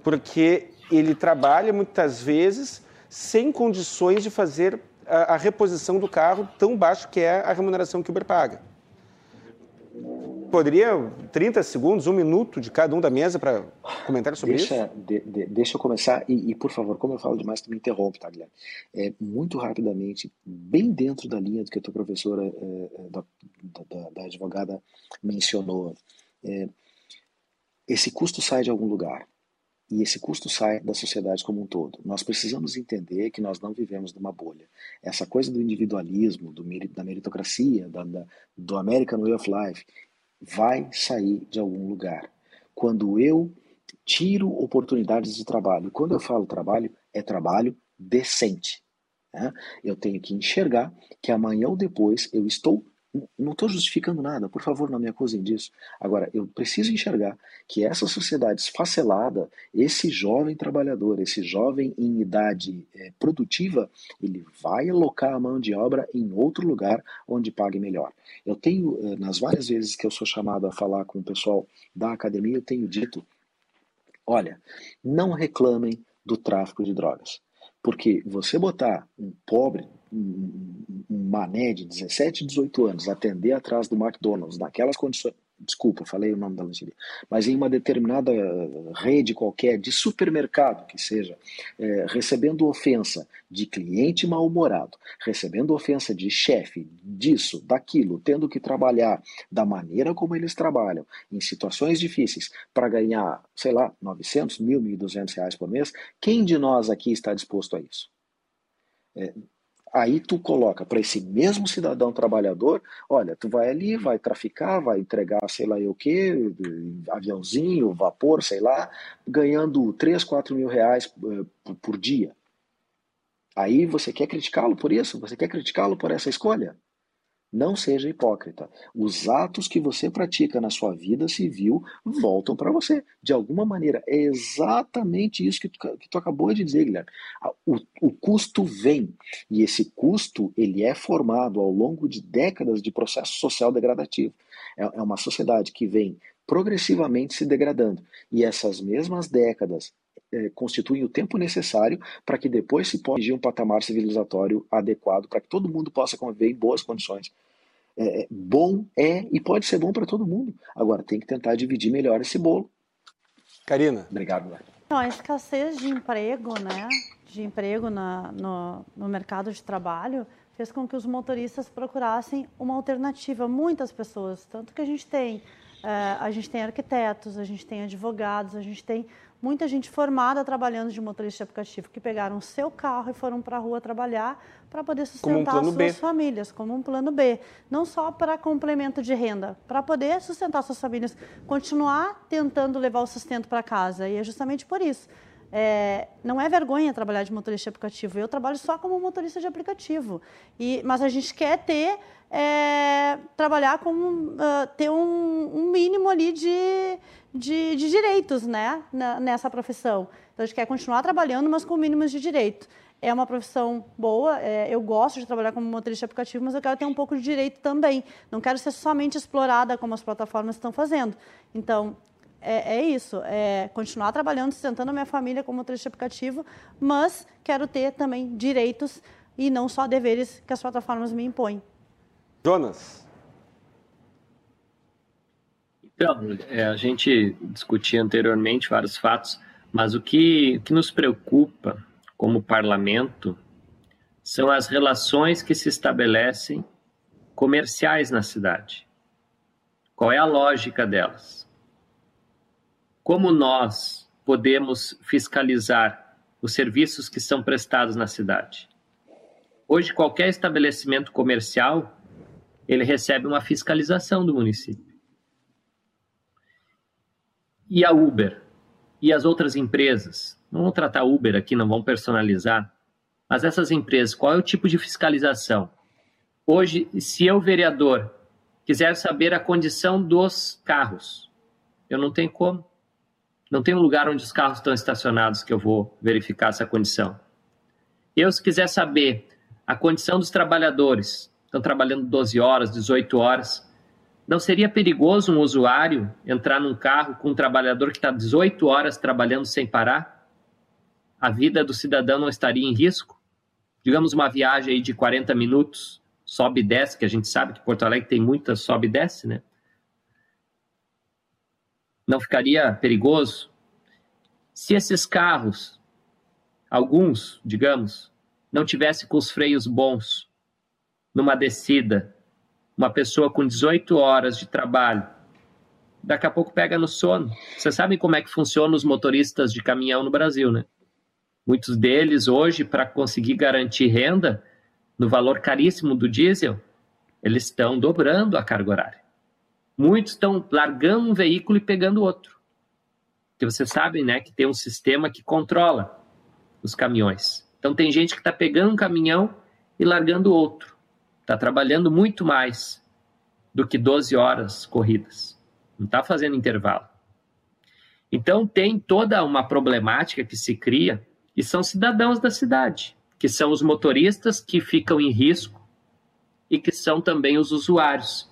porque ele trabalha muitas vezes sem condições de fazer a, a reposição do carro tão baixo que é a remuneração que o Uber paga poderia 30 segundos, um minuto de cada um da mesa para comentar sobre deixa, isso? De, de, deixa eu começar e, e, por favor, como eu falo demais, tu me interrompe, tá, Guilherme? É, muito rapidamente, bem dentro da linha do que a tua professora, é, é da, da, da, advogada, mencionou, é, esse custo sai de algum lugar. E esse custo sai da sociedade como um todo. Nós precisamos entender que nós não vivemos numa bolha. Essa coisa do individualismo, do, da meritocracia, da, da, do American Way of Life, vai sair de algum lugar. Quando eu tiro oportunidades de trabalho, quando eu falo trabalho, é trabalho decente. Né? Eu tenho que enxergar que amanhã ou depois eu estou não estou justificando nada, por favor, não me acusem disso. Agora, eu preciso enxergar que essa sociedade esfacelada, esse jovem trabalhador, esse jovem em idade é, produtiva, ele vai alocar a mão de obra em outro lugar onde pague melhor. Eu tenho, eh, nas várias vezes que eu sou chamado a falar com o pessoal da academia, eu tenho dito: olha, não reclamem do tráfico de drogas. Porque você botar um pobre, um, mané de 17, 18 anos atender atrás do McDonald's naquelas condições, desculpa, falei o nome da lancheria, mas em uma determinada rede qualquer de supermercado que seja, é, recebendo ofensa de cliente mal-humorado, recebendo ofensa de chefe, disso, daquilo, tendo que trabalhar da maneira como eles trabalham, em situações difíceis, para ganhar, sei lá, 900, mil, 1.200 reais por mês, quem de nós aqui está disposto a isso? É, Aí tu coloca para esse mesmo cidadão trabalhador, olha, tu vai ali, vai traficar, vai entregar sei lá o que, aviãozinho, vapor, sei lá, ganhando 3, 4 mil reais uh, por dia. Aí você quer criticá-lo por isso? Você quer criticá-lo por essa escolha? Não seja hipócrita. Os atos que você pratica na sua vida civil voltam para você. De alguma maneira. É exatamente isso que tu, que tu acabou de dizer, Guilherme. O, o custo vem. E esse custo ele é formado ao longo de décadas de processo social degradativo. É, é uma sociedade que vem progressivamente se degradando. E essas mesmas décadas é, constituem o tempo necessário para que depois se possa atingir um patamar civilizatório adequado para que todo mundo possa conviver em boas condições. É, é bom é e pode ser bom para todo mundo. Agora tem que tentar dividir melhor esse bolo. Karina. Obrigado. Então, a escassez de emprego, né, de emprego na, no, no mercado de trabalho, fez com que os motoristas procurassem uma alternativa. Muitas pessoas, tanto que a gente tem, é, a gente tem arquitetos, a gente tem advogados, a gente tem muita gente formada trabalhando de motorista de aplicativo que pegaram o seu carro e foram para a rua trabalhar para poder sustentar um suas B. famílias, como um plano B. Não só para complemento de renda, para poder sustentar suas famílias, continuar tentando levar o sustento para casa. E é justamente por isso. é, não é vergonha trabalhar de motorista de aplicativo. Eu trabalho só como motorista de aplicativo. E, mas a gente quer ter, é, trabalhar com, uh, ter um, um, mínimo ali de, de, de direitos né, Na, nessa profissão. Então a gente quer continuar trabalhando, mas com mínimos de direito é uma profissão boa, é, eu gosto de trabalhar como motorista aplicativo, mas eu quero ter um pouco de direito também. Não quero ser somente explorada como as plataformas estão fazendo. Então, é, é isso, é continuar trabalhando, sustentando a minha família como motorista aplicativo, mas quero ter também direitos e não só deveres que as plataformas me impõem. Jonas. Então, é, a gente discutia anteriormente vários fatos, mas o que, que nos preocupa como parlamento são as relações que se estabelecem comerciais na cidade. Qual é a lógica delas? Como nós podemos fiscalizar os serviços que são prestados na cidade? Hoje, qualquer estabelecimento comercial, ele recebe uma fiscalização do município. E a Uber? E as outras empresas? Não vamos tratar Uber aqui, não vamos personalizar. Mas essas empresas, qual é o tipo de fiscalização? Hoje, se eu, vereador, quiser saber a condição dos carros, eu não tenho como. Não tem um lugar onde os carros estão estacionados que eu vou verificar essa condição. Eu, se quiser saber a condição dos trabalhadores, estão trabalhando 12 horas, 18 horas, não seria perigoso um usuário entrar num carro com um trabalhador que está 18 horas trabalhando sem parar? a vida do cidadão não estaria em risco? Digamos uma viagem de 40 minutos, sobe e desce, que a gente sabe que Porto Alegre tem muita sobe e desce, né? Não ficaria perigoso? Se esses carros, alguns, digamos, não tivesse com os freios bons numa descida, uma pessoa com 18 horas de trabalho, daqui a pouco pega no sono. Vocês sabem como é que funcionam os motoristas de caminhão no Brasil, né? Muitos deles hoje, para conseguir garantir renda no valor caríssimo do diesel, eles estão dobrando a carga horária. Muitos estão largando um veículo e pegando outro. Porque vocês sabem, né, que tem um sistema que controla os caminhões. Então tem gente que está pegando um caminhão e largando outro. Está trabalhando muito mais do que 12 horas corridas. Não está fazendo intervalo. Então tem toda uma problemática que se cria e são cidadãos da cidade, que são os motoristas que ficam em risco e que são também os usuários.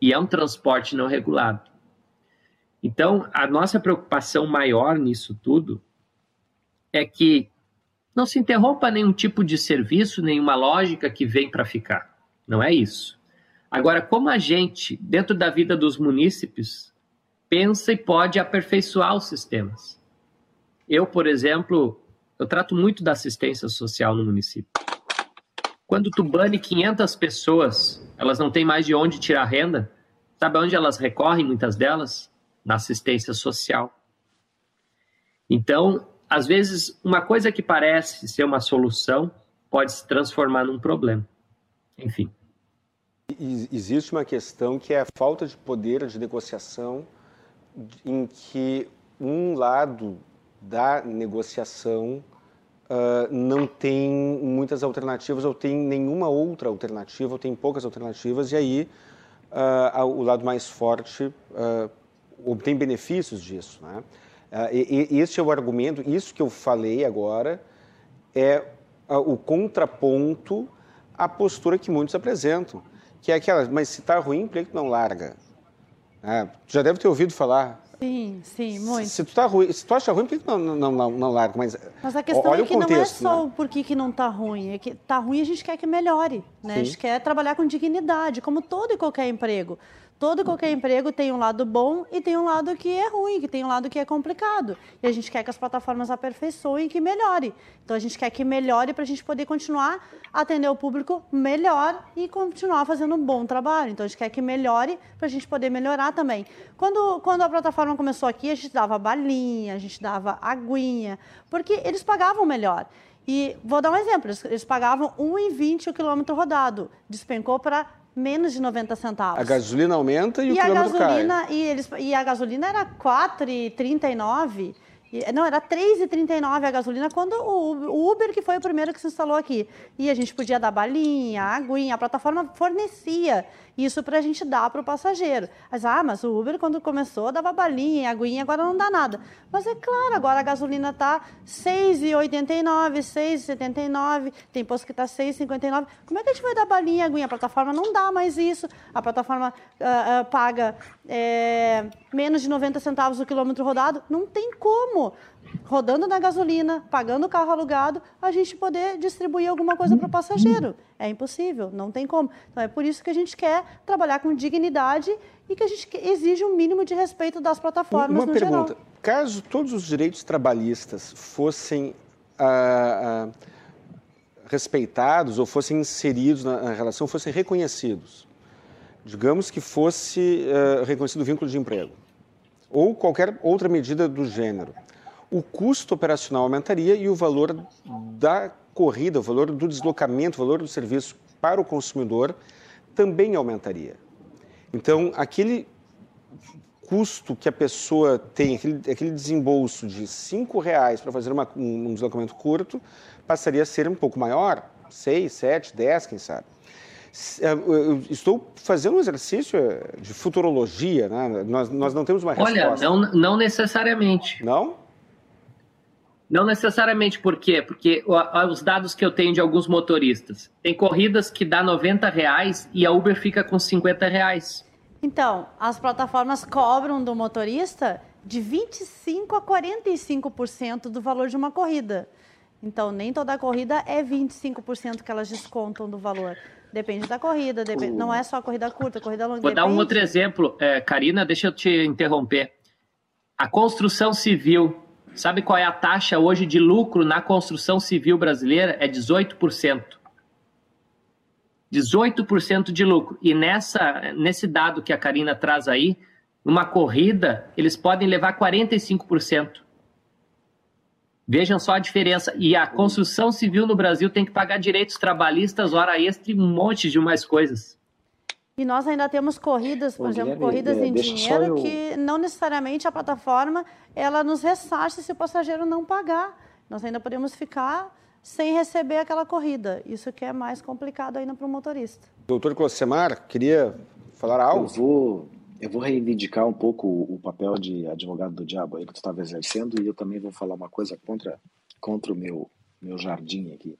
E é um transporte não regulado. Então, a nossa preocupação maior nisso tudo é que não se interrompa nenhum tipo de serviço, nenhuma lógica que vem para ficar. Não é isso. Agora, como a gente, dentro da vida dos munícipes, pensa e pode aperfeiçoar os sistemas? Eu, por exemplo, eu trato muito da assistência social no município. Quando tu bane 500 pessoas, elas não têm mais de onde tirar renda, sabe onde elas recorrem, muitas delas? Na assistência social. Então, às vezes, uma coisa que parece ser uma solução pode se transformar num problema. Enfim. Existe uma questão que é a falta de poder de negociação, em que um lado da negociação uh, não tem muitas alternativas ou tem nenhuma outra alternativa ou tem poucas alternativas e aí uh, o lado mais forte uh, obtém benefícios disso. Né? E, e este é o argumento, isso que eu falei agora é o contraponto à postura que muitos apresentam, que é aquela, mas se está ruim, por que não larga? já deve ter ouvido falar Sim, sim, muito. Se tu, tá ruim, se tu acha ruim, por que não, não, não, não larga? Mas, Mas a questão é que contexto, não é só né? o porquê que não está ruim, é que está ruim a gente quer que melhore, né? A gente quer trabalhar com dignidade, como todo e qualquer emprego. Todo qualquer emprego tem um lado bom e tem um lado que é ruim, que tem um lado que é complicado. E a gente quer que as plataformas aperfeiçoem e que melhore. Então a gente quer que melhore para a gente poder continuar atender o público melhor e continuar fazendo um bom trabalho. Então a gente quer que melhore para a gente poder melhorar também. Quando, quando a plataforma começou aqui, a gente dava balinha, a gente dava aguinha, porque eles pagavam melhor. E vou dar um exemplo, eles, eles pagavam 1,20 o quilômetro rodado, despencou para menos de 90 centavos. A gasolina aumenta e, e o quilômetro gasolina, cai. E, eles, e a gasolina era 4,39 Não, era 3,39 a gasolina quando o Uber, que foi o primeiro que se instalou aqui. E a gente podia dar balinha, aguinha, a plataforma fornecia isso para a gente dar para o passageiro. Mas, ah, mas o Uber, quando começou, dava balinha, aguinha, agora não dá nada. Mas é claro, agora a gasolina está 6,89, 6,79, tem posto que está 6,59. Como é que a gente vai dar balinha, aguinha? A plataforma não dá mais isso. A plataforma uh, uh, paga é, menos de 90 centavos o quilômetro rodado. Não tem como rodando na gasolina, pagando o carro alugado, a gente poder distribuir alguma coisa para o passageiro. É impossível, não tem como. Então é por isso que a gente quer trabalhar com dignidade e que a gente exige um mínimo de respeito das plataformas Uma no pergunta. geral. Caso todos os direitos trabalhistas fossem ah, ah, respeitados ou fossem inseridos na, na, relação, fossem reconhecidos, digamos que fosse ah, reconhecido o vínculo de emprego ou qualquer outra medida do gênero o custo operacional aumentaria e o valor da corrida, o valor do deslocamento, o valor do serviço para o consumidor também aumentaria. Então, aquele custo que a pessoa tem, aquele, aquele desembolso de R$ reais para fazer uma, um, um deslocamento curto, passaria a ser um pouco maior, 6, 7, 10, quem sabe. É, eu estou fazendo um exercício é, de futurologia, né? nós, nós não temos uma resposta. Olha, não, não necessariamente. Não? Não necessariamente por quê? Porque os dados que eu tenho de alguns motoristas, tem corridas que dá 90 reais e a Uber fica com 50 reais. Então, as plataformas cobram do motorista de 25% a 45% do valor de uma corrida. Então, nem toda corrida é 25% que elas descontam do valor. Depende da corrida, depende... não é só corrida curta, corrida longa. Vou depende. dar um outro exemplo. É, Karina, deixa eu te interromper. A construção civil Sabe qual é a taxa hoje de lucro na construção civil brasileira? É 18%. 18% de lucro. E nessa, nesse dado que a Karina traz aí, numa corrida, eles podem levar 45%. Vejam só a diferença. E a construção civil no Brasil tem que pagar direitos trabalhistas, hora extra e um monte de mais coisas. E nós ainda temos corridas, por exemplo, corridas é, em dinheiro eu... que não necessariamente a plataforma ela nos ressarce se o passageiro não pagar. Nós ainda podemos ficar sem receber aquela corrida. Isso que é mais complicado ainda para o motorista. Doutor Clocemar, queria falar algo? Eu vou, eu vou reivindicar um pouco o papel de advogado do diabo aí que tu estava exercendo e eu também vou falar uma coisa contra, contra o meu meu jardim aqui.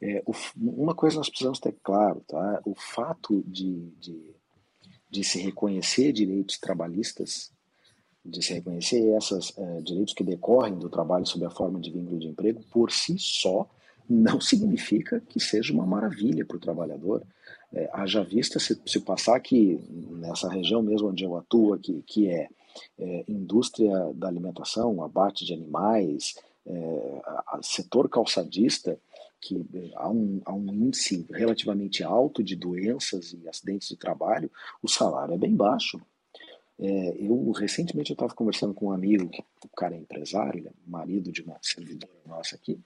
É, o, uma coisa nós precisamos ter claro, tá? O fato de, de, de se reconhecer direitos trabalhistas, de se reconhecer esses é, direitos que decorrem do trabalho sob a forma de vínculo de emprego, por si só, não significa que seja uma maravilha para o trabalhador. É, haja vista se, se passar aqui nessa região mesmo onde eu atuo, que, que é, é indústria da alimentação, abate de animais, é, setor calçadista, que é, há um, há um índice relativamente alto de doenças e acidentes de trabalho, o salário é bem baixo. É, eu recentemente eu estava conversando com um amigo, o cara é empresário, é marido de uma servidora nossa aqui,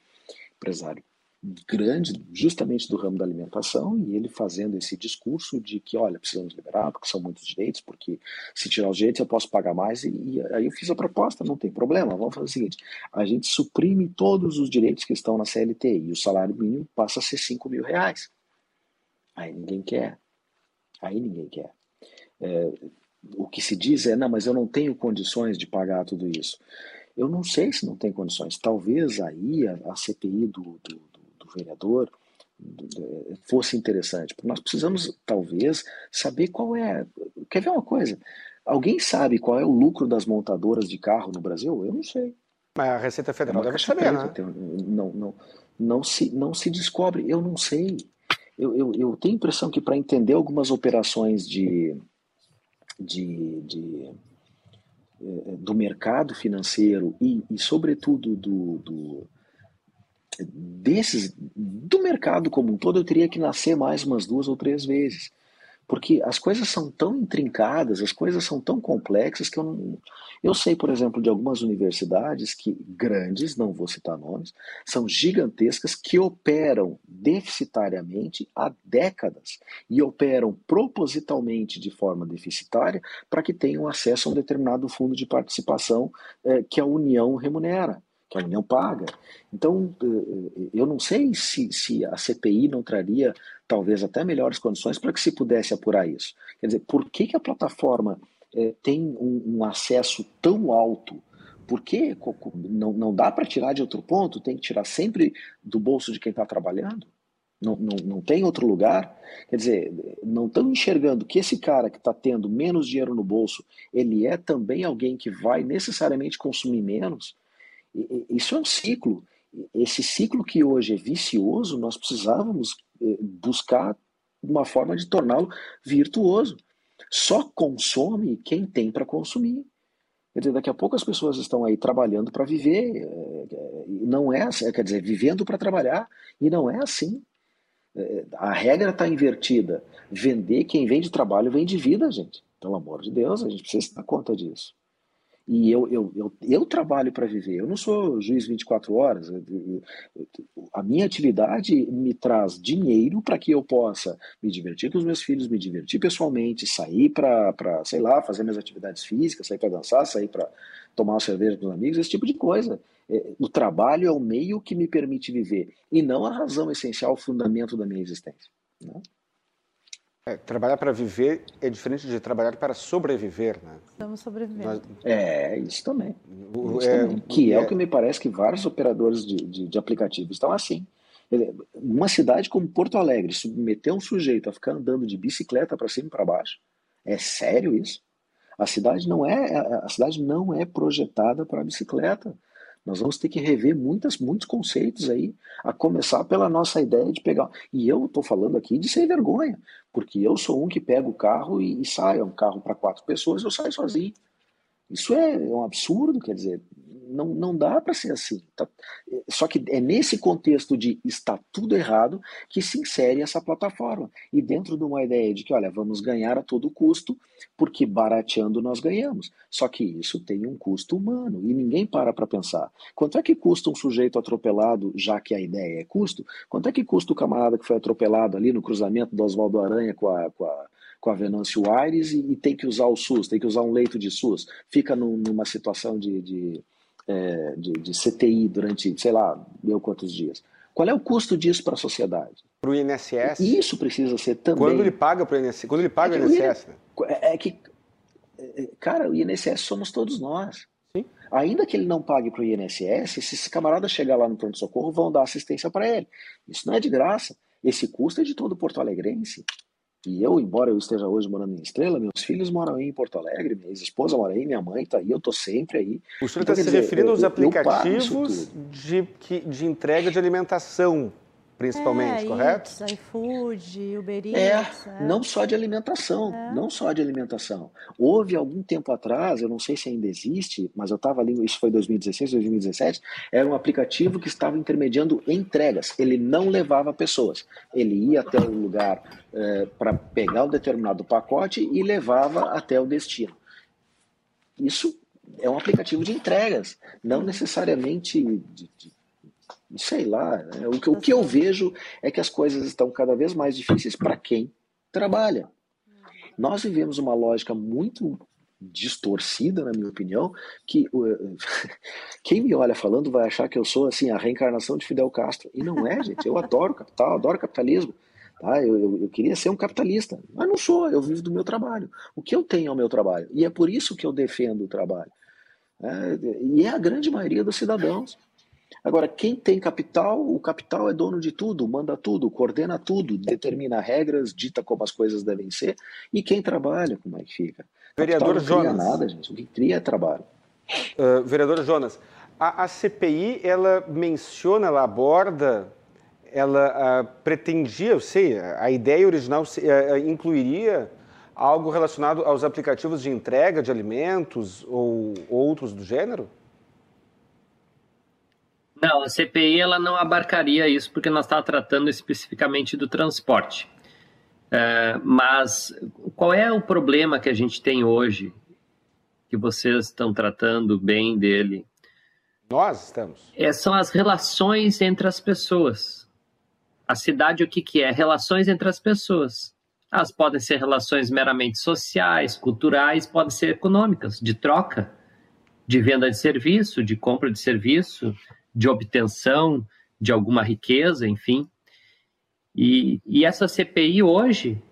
empresário grande, justamente do ramo da alimentação, e ele fazendo esse discurso de que, olha, precisamos liberar, porque são muitos direitos, porque se tirar os direitos eu posso pagar mais, e, e, aí eu fiz a proposta, não tem problema, vamos fazer o seguinte, a gente suprime todos os direitos que estão na CLT, e o salário mínimo passa a ser 5 mil reais. Aí ninguém quer. Aí ninguém quer. É, o que se diz é, não, mas eu não tenho condições de pagar tudo isso. Eu não sei se não tem condições. Talvez aí a, a CPI do, do vereador fosse interessante, nós precisamos talvez saber qual é. Quer ver uma coisa? Alguém sabe qual é o lucro das montadoras de carro no Brasil? Eu não sei. Mas a Receita Federal é deve saber, né? Não, não, não, se, não se descobre, eu não sei. Eu, eu, eu tenho a impressão que para entender algumas operações de, de, de, eh, do mercado financeiro e, e sobretudo, do, do desses do mercado como um todo eu teria que nascer mais umas duas ou três vezes Porque as coisas são tão intrincadas, as coisas são tão complexas que eu não. Eu sei, por exemplo, de algumas universidades que grandes, não vou citar nomes, são gigantescas que operam deficitariamente há décadas e operam propositalmente de forma deficitária para que tenham acesso a um determinado fundo de participação eh, que a União remunera que a União paga. Então, eh, eh, eu não sei se, se a CPI não traria talvez até melhores condições para que se pudesse apurar isso. Quer dizer, por que, que a plataforma eh, tem um, um, acesso tão alto? Por que não, não dá para tirar de outro ponto? Tem que tirar sempre do bolso de quem está trabalhando? Não, não, não tem outro lugar? Quer dizer, não estão enxergando que esse cara que está tendo menos dinheiro no bolso, ele é também alguém que vai necessariamente consumir menos? Isso é um ciclo. Esse ciclo que hoje é vicioso, nós precisávamos eh, buscar uma forma de torná-lo virtuoso. Só consome quem tem para consumir. Quer dizer, daqui a pouco as pessoas estão aí trabalhando para viver, eh, não é, assim, quer dizer, vivendo para trabalhar, e não é assim. Eh, a regra está invertida. Vender, quem vende trabalho, vende vida, gente. Pelo amor de Deus, a gente precisa dar conta disso. E eu, eu, eu, eu trabalho para viver, eu não sou juiz 24 horas. A minha atividade me traz dinheiro para que eu possa me divertir com os meus filhos, me divertir pessoalmente, sair para, sei lá, fazer minhas atividades físicas, sair para dançar, sair para tomar uma cerveja com os amigos, esse tipo de coisa. É, o trabalho é o meio que me permite viver e não a razão essencial, o fundamento da minha existência. Né? É, trabalhar para viver é diferente de trabalhar para sobreviver, né? Estamos sobrevivendo. É, isso também. O, isso é, também. Que é, é, o que me parece que vários operadores de, de, de aplicativos estão assim. Uma cidade como Porto Alegre, submeter um sujeito a ficar andando de bicicleta para cima e para baixo, é sério isso? A cidade não é a cidade não é projetada para bicicleta. Nós vamos ter que rever muitas, muitos conceitos aí, a começar pela nossa ideia de pegar. E eu estou falando aqui de sem vergonha, porque eu sou um que pega o carro e, e sai, é um carro para quatro pessoas, eu saio sozinho. Isso é, é um absurdo, quer dizer, não, não dá para ser assim. Tá? Só que é nesse contexto de está tudo errado que se insere essa plataforma. E dentro de uma ideia de que, olha, vamos ganhar a todo custo, porque barateando nós ganhamos. Só que isso tem um custo humano e ninguém para para pensar. Quanto é que custa um sujeito atropelado, já que a ideia é custo? Quanto é que custa o camarada que foi atropelado ali no cruzamento do Oswaldo Aranha com a, com a com a Venâncio Aires e, e, tem que usar o SUS, tem que usar um leito de SUS, fica num, numa situação de, de, é, de, de, CTI durante, sei lá, deu quantos dias. Qual é o custo disso para a sociedade? Para o INSS? Isso precisa ser também. Quando ele paga para o INSS? Quando ele paga é o INSS? Né? É, é que, é, cara, o INSS somos todos nós. Sim. Ainda que ele não pague para o INSS, se esse camarada chegar lá no pronto-socorro, vão dar assistência para ele. Isso não é de graça. Esse custo é de todo Porto Alegrense. E eu, embora eu esteja hoje morando em Estrela, meus filhos moram aí em Porto Alegre, minha esposa mora aí, minha mãe está aí, eu estou sempre aí. O senhor está então, se dizer, referindo aos aplicativos de, de entrega de alimentação principalmente, é, correto? Eats, iFood, Uber Eats. É, é, não só de alimentação, é. não só de alimentação. Houve algum tempo atrás, eu não sei se ainda existe, mas eu estava ali, isso foi 2016, 2017, era um aplicativo que estava intermediando entregas. Ele não levava pessoas. Ele ia até o lugar é, para pegar um determinado pacote e levava até o destino. Isso é um aplicativo de entregas, não necessariamente de, de sei lá. Né? O, que, o que eu vejo é que as coisas estão cada vez mais difíceis para quem trabalha. Nós vivemos uma lógica muito distorcida, na minha opinião, que uh, *laughs* quem me olha falando vai achar que eu sou assim a reencarnação de Fidel Castro. E não é, gente. Eu adoro capital, adoro capitalismo. Tá? Eu, eu, eu, queria ser um capitalista, mas não sou, eu vivo do meu trabalho. O que eu tenho é o meu trabalho. E é por isso que eu defendo o trabalho. É, e é a grande maioria dos cidadãos. Agora, quem tem capital, o capital é dono de tudo, manda tudo, coordena tudo, determina regras, dita como as coisas devem ser. E quem trabalha, como é que fica? Vereador não Jonas. Não nada, gente. O que cria é trabalho. Uh, vereador Jonas, a, a, CPI, ela menciona, ela aborda, ela uh, pretendia, eu sei, a ideia original uh, incluiria algo relacionado aos aplicativos de entrega de alimentos ou outros do gênero? Não, a CPI ela não abarcaria isso porque nós estávamos tratando especificamente do transporte. É, mas qual é o problema que a gente tem hoje, que vocês estão tratando bem dele? Nós estamos. É, são as relações entre as pessoas. A cidade, o que, que é? Relações entre as pessoas. Elas podem ser relações meramente sociais, culturais, podem ser econômicas, de troca, de venda de serviço, de compra de serviço, de obtenção de alguma riqueza, enfim. E, e essa CPI hoje,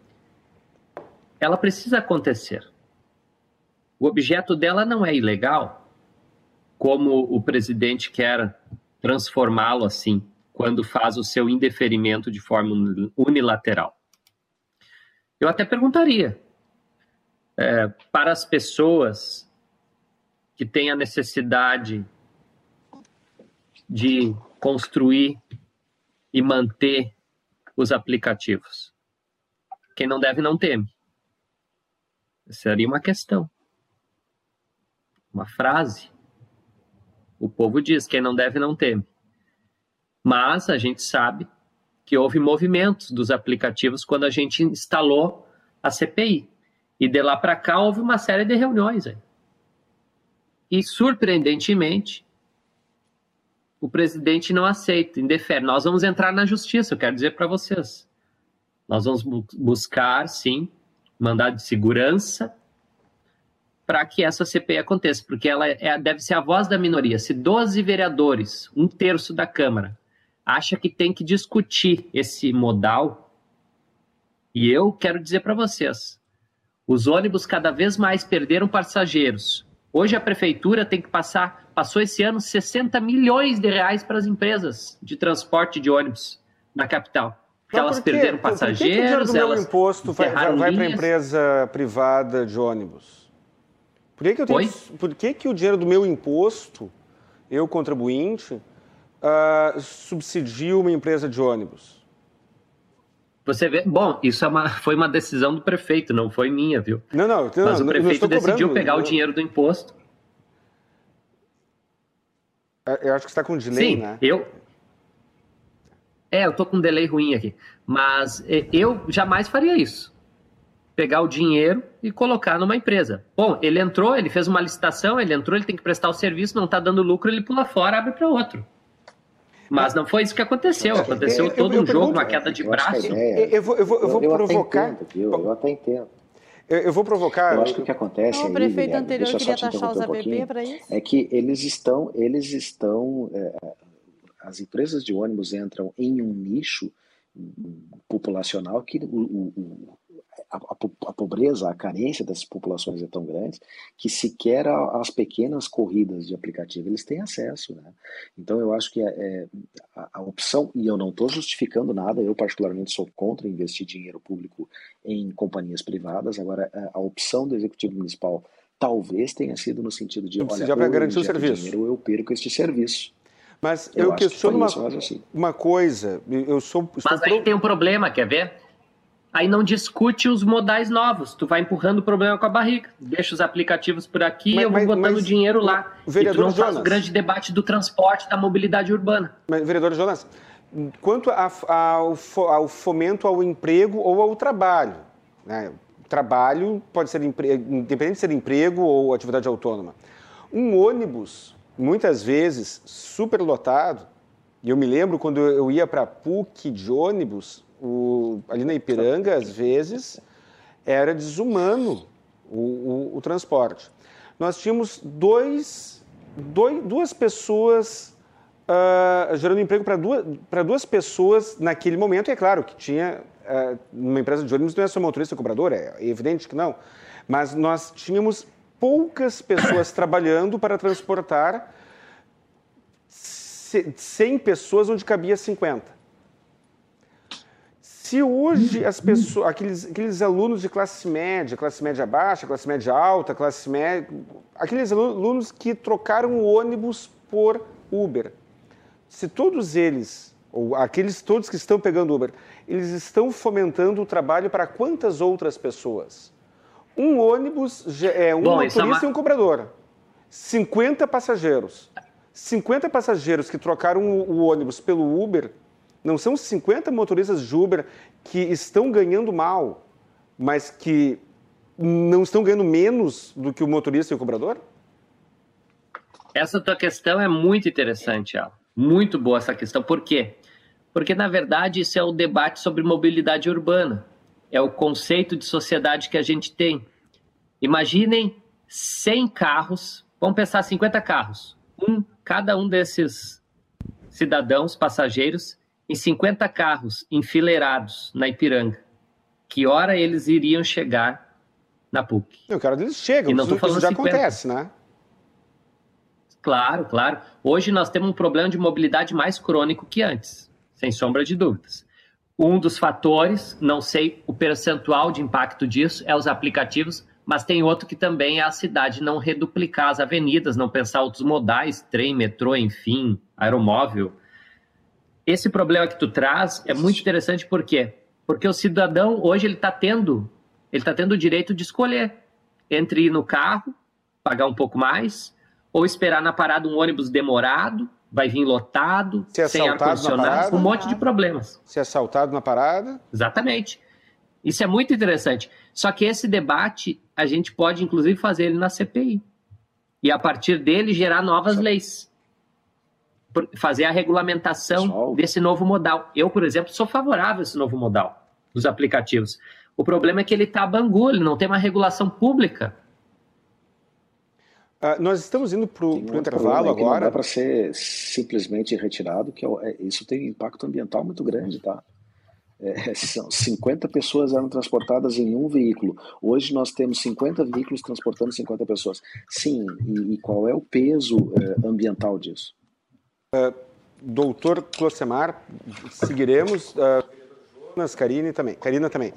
ela precisa acontecer. O objeto dela não é ilegal, como o presidente quer transformá-lo assim, quando faz o seu indeferimento de forma unilateral. Eu até perguntaria é, para as pessoas que têm a necessidade de construir e manter os aplicativos. Quem não deve, não teme. Seria uma questão. Uma frase. O povo diz: quem não deve, não teme. Mas a gente sabe que houve movimentos dos aplicativos quando a gente instalou a CPI. E de lá para cá houve uma série de reuniões. Aí. E, surpreendentemente, o presidente não aceita, indefere. Nós vamos entrar na justiça, eu quero dizer para vocês. Nós vamos buscar, sim, mandado de segurança para que essa CPI aconteça, porque ela é, deve ser a voz da minoria. Se 12 vereadores, um terço da Câmara, acha que tem que discutir esse modal, e eu quero dizer para vocês, os ônibus cada vez mais perderam passageiros. Hoje a prefeitura tem que passar passou esse ano 60 milhões de reais para as empresas de transporte de ônibus na capital. Porque elas perderam passageiros, por que, que o dinheiro do meu imposto vai, vai, para a empresa privada de ônibus? Por que, que, eu tenho, por que, que o dinheiro do meu imposto, eu contribuinte, uh, subsidio uma empresa de ônibus? Você vê, bom, isso é uma, *laughs* foi uma decisão do prefeito, não foi minha, viu? Não, não, não Mas o prefeito decidiu pegar o dinheiro do imposto é, eu acho que está com delay, Sim, né? eu... É, eu tô com um delay ruim aqui. Mas é, eu jamais faria isso. Pegar o dinheiro e colocar numa empresa. Bom, ele entrou, ele fez uma licitação, ele entrou, ele tem que prestar o serviço, não está dando lucro, ele pula fora, abre para outro. Mas não foi isso que aconteceu. Aconteceu eu, todo eu, eu um jogo, uma queda de braço. Eu vou, eu vou, eu vou provocar. Até entendo, eu até entendo. Eu, eu, vou provocar. Eu acho que o que acontece. O prefeito aí, anterior queria taxar os ABB para isso? É que eles estão. Eles estão é, as empresas de ônibus entram em um nicho populacional que o, o, a, a, pobreza, a carência dessas populações é tão grande que sequer as pequenas corridas de aplicativo eles têm acesso. Né? Então eu acho que é, é a, a, opção, e eu não estou justificando nada, eu particularmente sou contra investir dinheiro público em companhias privadas, agora a, a opção do Executivo Municipal talvez tenha sido no sentido de, olha, já vai garantir o serviço. dinheiro eu perco este serviço. Mas eu, eu questiono que uma, assim. uma coisa, eu sou... Mas aí pro... tem um problema, quer ver? Aí não discute os modais novos. Tu vai empurrando o problema com a barriga. Deixa os aplicativos por aqui e eu vou botando mas, dinheiro lá. E tu não Jonas, faz o grande debate do transporte, da mobilidade urbana. Mas, vereador Jonas, quanto a, a, ao fomento ao emprego ou ao trabalho, né? Trabalho pode ser independente de ser emprego ou atividade autônoma. Um ônibus, muitas vezes, superlotado, e eu me lembro quando eu ia para a PUC de ônibus, o, ali na Ipiranga, às vezes, era desumano o, o, o transporte. Nós tínhamos dois, dois duas pessoas uh, gerando emprego para duas, duas pessoas naquele momento. E é claro que tinha, uh, numa empresa de ônibus, não é só motorista e cobrador, é evidente que não. Mas nós tínhamos poucas pessoas trabalhando para transportar 100 pessoas onde cabia 50. Se hoje as pessoas, aqueles, aqueles alunos de classe média, classe média baixa, classe média alta, classe média, aqueles alunos que trocaram o ônibus por Uber, se todos eles, ou aqueles todos que estão pegando Uber, eles estão fomentando o trabalho para quantas outras pessoas? Um ônibus é um Bom, motorista é uma... e um cobrador. 50 passageiros. 50 passageiros que trocaram o, o ônibus pelo Uber Não são 50 motoristas de Uber que estão ganhando mal, mas que não estão ganhando menos do que o motorista e o cobrador? Essa tua questão é muito interessante, Al. Muito boa essa questão. Por quê? Porque, na verdade, isso é o debate sobre mobilidade urbana. É o conceito de sociedade que a gente tem. Imaginem 100 carros, vamos pensar 50 carros. Um, cada um desses cidadãos, passageiros, em 50 carros enfileirados na Ipiranga. Que hora eles iriam chegar na PUC? Eu quero eles chegam, e não isso, falando isso já 50. acontece, né? Claro, claro. Hoje nós temos um problema de mobilidade mais crônico que antes, sem sombra de dúvidas. Um dos fatores, não sei o percentual de impacto disso, é os aplicativos, mas tem outro que também é a cidade não reduplicar as avenidas, não pensar outros modais, trem, metrô, enfim, aeromóvel. Esse problema que tu traz é muito interessante por quê? Porque o cidadão hoje ele está tendo, ele está tendo o direito de escolher entre ir no carro, pagar um pouco mais, ou esperar na parada um ônibus demorado, vai vir lotado, Ser sem parada. com um monte de problemas. Ser assaltado na parada. Exatamente. Isso é muito interessante. Só que esse debate a gente pode, inclusive, fazer ele na CPI. E a partir dele gerar novas leis. Fazer a regulamentação Pessoal. desse novo modal. Eu, por exemplo, sou favorável a esse novo modal dos aplicativos. O problema é que ele está bangu, ele não tem uma regulação pública. Ah, nós estamos indo para o um intervalo que Não dá agora. para ser simplesmente retirado, que é é- isso tem um impacto ambiental muito grande, tá? É, *laughs* são 50 pessoas eram transportadas em um veículo. Hoje nós temos 50 veículos transportando 50 pessoas. Sim, e, e qual é o peso é, ambiental disso? Doutor Closemar, seguiremos. Jonas, Karine também. Karina também.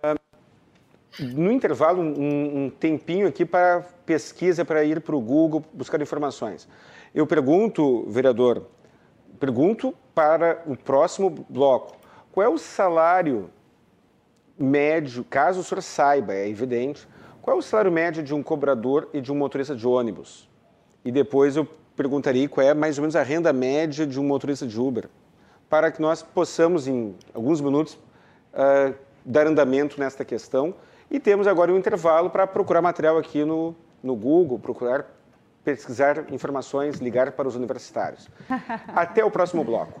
Ah, no intervalo, um, um tempinho aqui para pesquisa, para ir para o Google buscar informações. Eu pergunto, vereador, pergunto para o próximo bloco, qual é o salário médio, caso o senhor saiba, é evidente, qual é o salário médio de um cobrador e de um motorista de ônibus? E depois eu perguntaria qual é mais ou menos a renda média de um motorista de Uber, para que nós possamos, em alguns minutos, ah, dar andamento nesta questão. E temos agora um intervalo para procurar material aqui no, no Google, procurar pesquisar informações, ligar para os universitários. *laughs* Até o próximo bloco.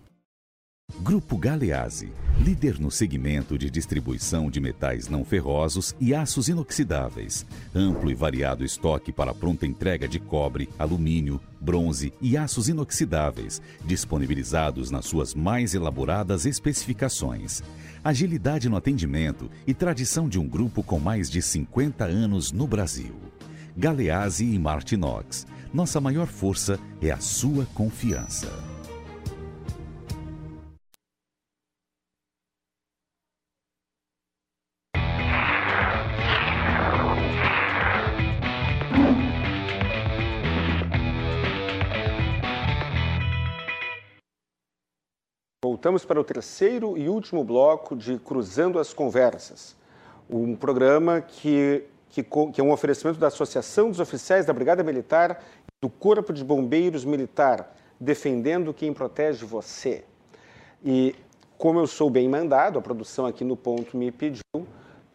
Grupo Galeazzi, líder no segmento de distribuição de metais não ferrosos e aços inoxidáveis. Amplo e variado estoque para pronta entrega de cobre, alumínio, bronze e aços inoxidáveis, disponibilizados nas suas mais elaboradas especificações. Agilidade no atendimento e tradição de um grupo com mais de 50 anos no Brasil. Galeazzi e Martinox. Nossa maior força é a sua confiança. Voltamos para o terceiro e último bloco de Cruzando as Conversas, um programa que, que, que é um oferecimento da Associação dos Oficiais da Brigada Militar e do Corpo de Bombeiros Militar, defendendo quem protege você. E como eu sou bem mandado, a produção aqui no ponto me pediu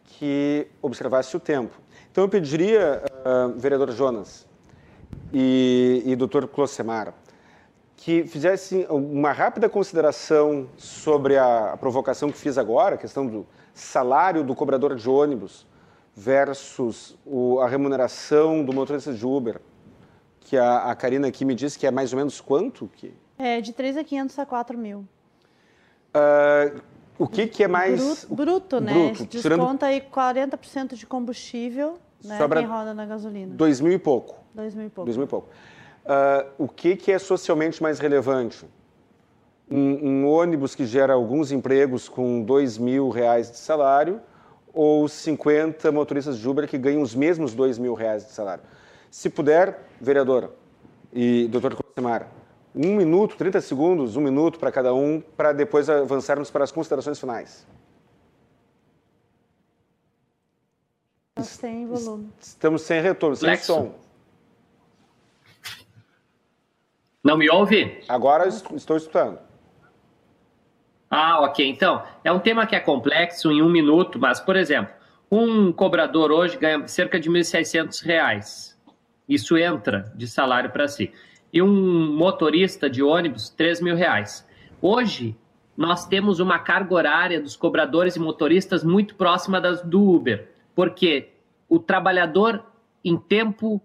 que observasse o tempo. Então eu pediria, uh, vereador Jonas e, e doutor Closemar, que fizessem uma rápida consideração sobre a, a provocação que fiz agora, a questão do salário do cobrador de ônibus versus o, a remuneração do motorista de Uber, que a, a Karina aqui me disse que é mais ou menos quanto? Que... É de 3.500 a 4 mil. Uh, o que, que é mais... Bruto, bruto né? Bruto, Desconta aí 40% de combustível, né? Sobra quem roda na gasolina. Dois mil e pouco. Dois mil e pouco. Dois mil e pouco. Uh, o que, que é socialmente mais relevante? Um, um, ônibus que gera alguns empregos com dois mil reais de salário ou 50 motoristas de Uber que ganham os mesmos dois mil reais de salário? Se puder, vereadora e doutor Cosemar, um minuto, 30 segundos, um minuto para cada um, para depois avançarmos para as considerações finais. Sem volume. Estamos sem retorno, sem Lexo. som. Não me ouve? Agora estou escutando. Ah, ok. Então, é um tema que é complexo em um minuto, mas, por exemplo, um cobrador hoje ganha cerca de R$ 1.600. Isso entra de salário para si e um motorista de ônibus, 3 mil reais. Hoje, nós temos uma carga horária dos cobradores e motoristas muito próxima das do Uber, porque o trabalhador em tempo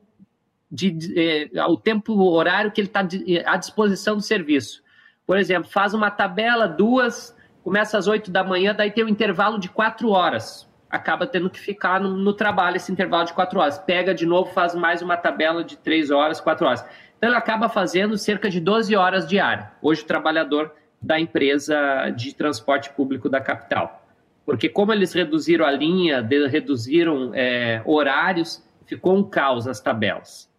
de, eh, o tempo horário que ele está à disposição do serviço. Por exemplo, faz uma tabela, duas, começa às 8 da manhã, daí tem um intervalo de quatro horas. Acaba tendo que ficar no, no trabalho esse intervalo de quatro horas. Pega de novo, faz mais uma tabela de três horas, quatro horas. Então, ele acaba fazendo cerca de 12 horas diárias. Hoje, o trabalhador da empresa de transporte público da capital. Porque, como eles reduziram a linha, reduziram é, horários, ficou um caos as tabelas.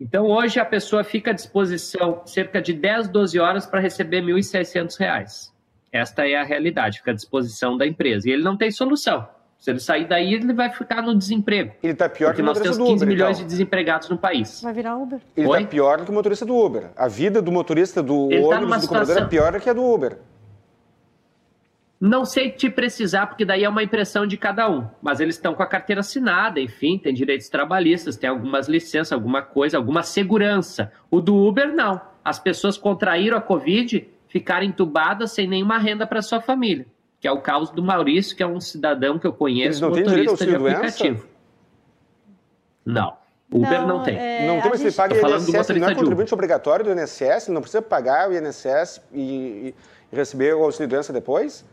Então, hoje, a pessoa fica à disposição cerca de 10, 12 horas para receber R$ 1.600. Esta é a realidade, fica à disposição da empresa. E ele não tem solução. Se ele sair daí, ele vai ficar no desemprego. Ele está pior porque que o motorista do Uber. Nós temos 15 milhões então. de desempregados no país. Vai virar Uber. Ele está pior do que o motorista do Uber. A vida do motorista do ele tá ônibus tá do situação... é pior que a do Uber. Não sei te precisar, porque daí é uma impressão de cada um. Mas eles estão com a carteira assinada, enfim, tem direitos trabalhistas, tem algumas licenças, alguma coisa, alguma segurança. O do Uber, não. As pessoas contraíram a Covid, ficaram entubadas sem nenhuma renda para sua família que é o caso do Maurício, que é um cidadão que eu conheço, não motorista de aplicativo. Doença? Não. Uber não, não tem. É, não tem, mas gente... ele paga INSS, não é contribuinte obrigatório do INSS, não precisa pagar o INSS e, e receber o auxílio doença depois?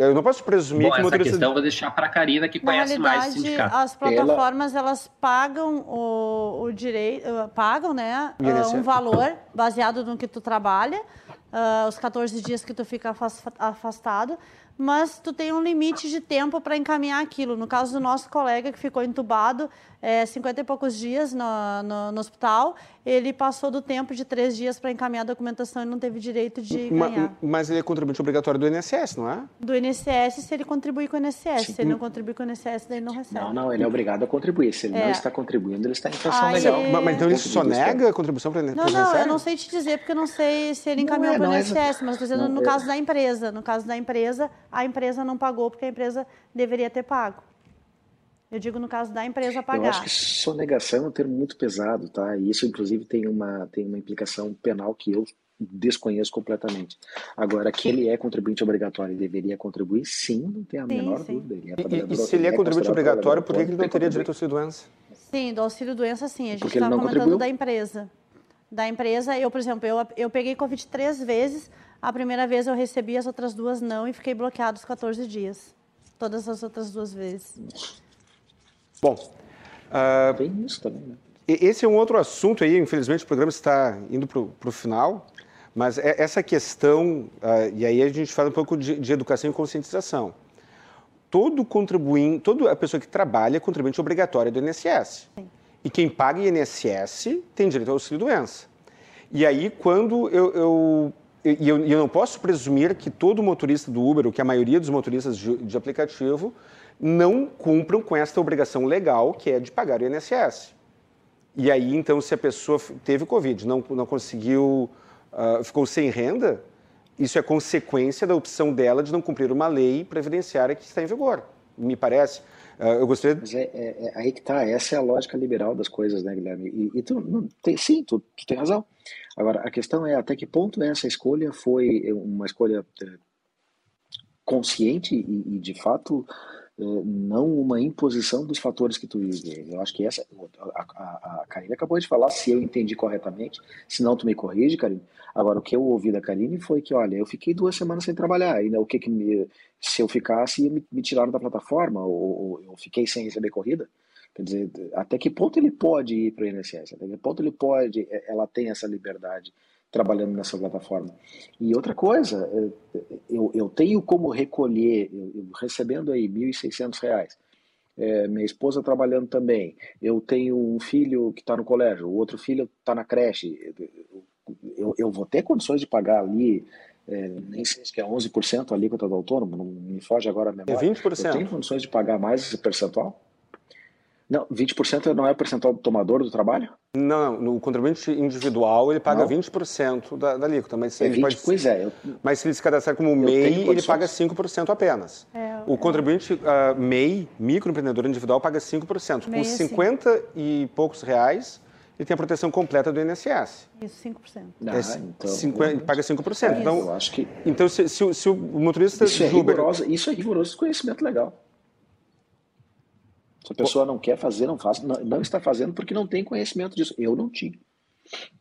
Eu não posso presumir Bom, que o motorista... essa questão vou deixar para a Karina, que Na conhece mais o sindicato. as plataformas, Ela... elas pagam o, o direito, pagam, né, uh, um valor baseado no que tu trabalha, uh, os 14 dias que tu fica afastado, mas tu tem um limite de tempo para encaminhar aquilo. No caso do nosso colega que ficou entubado é, 50 e poucos dias no, no, no hospital, ele passou do tempo de três dias para encaminhar a documentação e não teve direito de ganhar. Mas ele é contribuinte obrigatório do INSS, não é? Do INSS se ele contribuir com o INSS. Sim. Se ele não contribuir com o INSS, daí ele não recebe. Não, não, ele é obrigado a contribuir. Se ele é. não está contribuindo, ele está em infração Aí... legal. Mas, mas, então ele só nega a contribuição para o INSS? Não, não, eu não sei te dizer, porque eu não sei se ele encaminhou para o INSS, é, mas estou dizendo não, no é... caso da empresa. No caso da empresa, a empresa não pagou porque a empresa deveria ter pago. Eu digo no caso da empresa pagar. Eu acho que sonegação é um termo muito pesado, tá? E isso, inclusive, tem uma, tem uma implicação penal que eu desconheço completamente. Agora, que ele é contribuinte obrigatório e deveria contribuir, sim, não tem a sim, menor sim. dúvida. Ele é e, e, se ele é, é contribuinte obrigatório, por que ele não teria direito ao auxílio-doença? Sim, do auxílio-doença, sim. A gente está comentando da empresa. Da empresa, eu, por exemplo, eu, eu peguei Covid três vezes. A primeira vez eu recebi, as outras duas não, e fiquei bloqueado os 14 dias. Todas as outras duas vezes. Bom, uh, tem isso também, né? Esse é um outro assunto aí, infelizmente o programa está indo para o final, mas é essa questão, uh, e aí a gente fala um pouco de, de educação e conscientização. Todo contribuinte, toda a pessoa que trabalha é contribuinte obrigatória do INSS. Sim. E quem paga INSS tem direito ao auxílio-doença. E aí, quando eu, eu e eu, eu, não posso presumir que todo motorista do Uber, ou que a maioria dos motoristas de, de aplicativo, não cumpram com esta obrigação legal que é de pagar o INSS. E aí, então, se a pessoa teve Covid, não, não conseguiu, uh, ficou sem renda, isso é consequência da opção dela de não cumprir uma lei previdenciária que está em vigor, me parece. Uh, eu gostaria. Mas é, é, é, aí que tá, essa é a lógica liberal das coisas, né, Guilherme? E, e tu, não, tem, sim, tu, tu tem razão. Agora, a questão é até que ponto essa escolha foi uma escolha é, consciente e, e de fato é, não uma imposição dos fatores que tu vive. Eu acho que essa, a, a, a Karine acabou de falar, se eu entendi corretamente, se não tu me corrige, Karine. Agora, o que eu ouvi da Karine foi que, olha, eu fiquei duas semanas sem trabalhar, ainda o que que me, se eu ficasse, me, me tiraram da plataforma, ou, ou, eu fiquei sem receber corrida. Quer dizer, até que ponto ele pode ir para o INSS? Até que ponto ele pode, é, ela tem essa liberdade trabalhando nessa plataforma. E outra coisa, é, eu, eu tenho como recolher, eu, recebendo aí R$ 1.600, é, minha esposa trabalhando também, eu tenho um filho que está no colégio, o outro filho está na creche, eu, eu vou ter condições de pagar ali, é, nem sei se é 11% a alíquota do autônomo, não me foge agora a memória. É 20%. Eu tenho condições de pagar mais esse percentual? Não, 20% não é o percentual do tomador do trabalho? Não, no contribuinte individual ele paga não. 20% da, da alíquota, mas é 20, pode, pois é. Eu, mas se ele se cadastrar como MEI, ele paga 5% apenas. É, o é. contribuinte uh, MEI, microempreendedor individual, paga 5%. MEI com 50 é e poucos reais, ele tem a proteção completa do INSS. Isso, 5%. Ah, é, então, 50, ele paga 5%. É, então, eu acho que... então se, se, se o motorista... Isso é, rigoroso, isso é rigoroso conhecimento legal. Se a pessoa não quer fazer, não faz, não, não, está fazendo porque não tem conhecimento disso. Eu não tinha.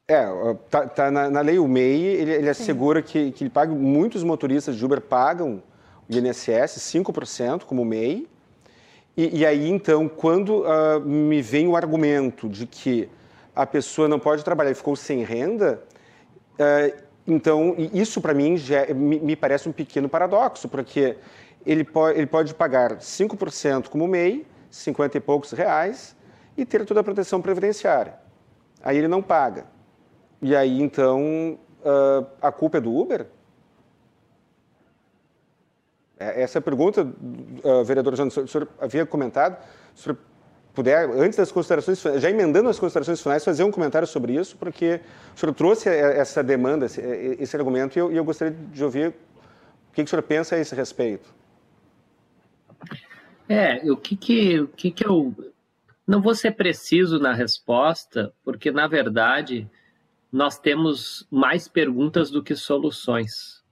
É, tá, tá na, na, lei o MEI, ele, ele assegura que, que ele paga, muitos motoristas de Uber pagam o INSS, 5% como MEI, e, e aí então, quando uh, me vem o argumento de que a pessoa não pode trabalhar e ficou sem renda, uh, então isso para mim já, me, me, parece um pequeno paradoxo, porque ele, po ele pode pagar 5% como MEI, 50 e poucos reais e ter toda a proteção previdenciária. Aí ele não paga. E aí, então, uh, a culpa é do Uber? É, essa é pergunta, uh, vereador João, o senhor havia comentado, se o senhor puder, antes das considerações, já emendando as considerações finais, fazer um comentário sobre isso, porque o senhor trouxe essa demanda, esse, argumento, e eu, gostaria de ouvir o que o senhor pensa a esse respeito. É, o que que, o que que eu... Não vou ser preciso na resposta, porque, na verdade, nós temos mais perguntas do que soluções.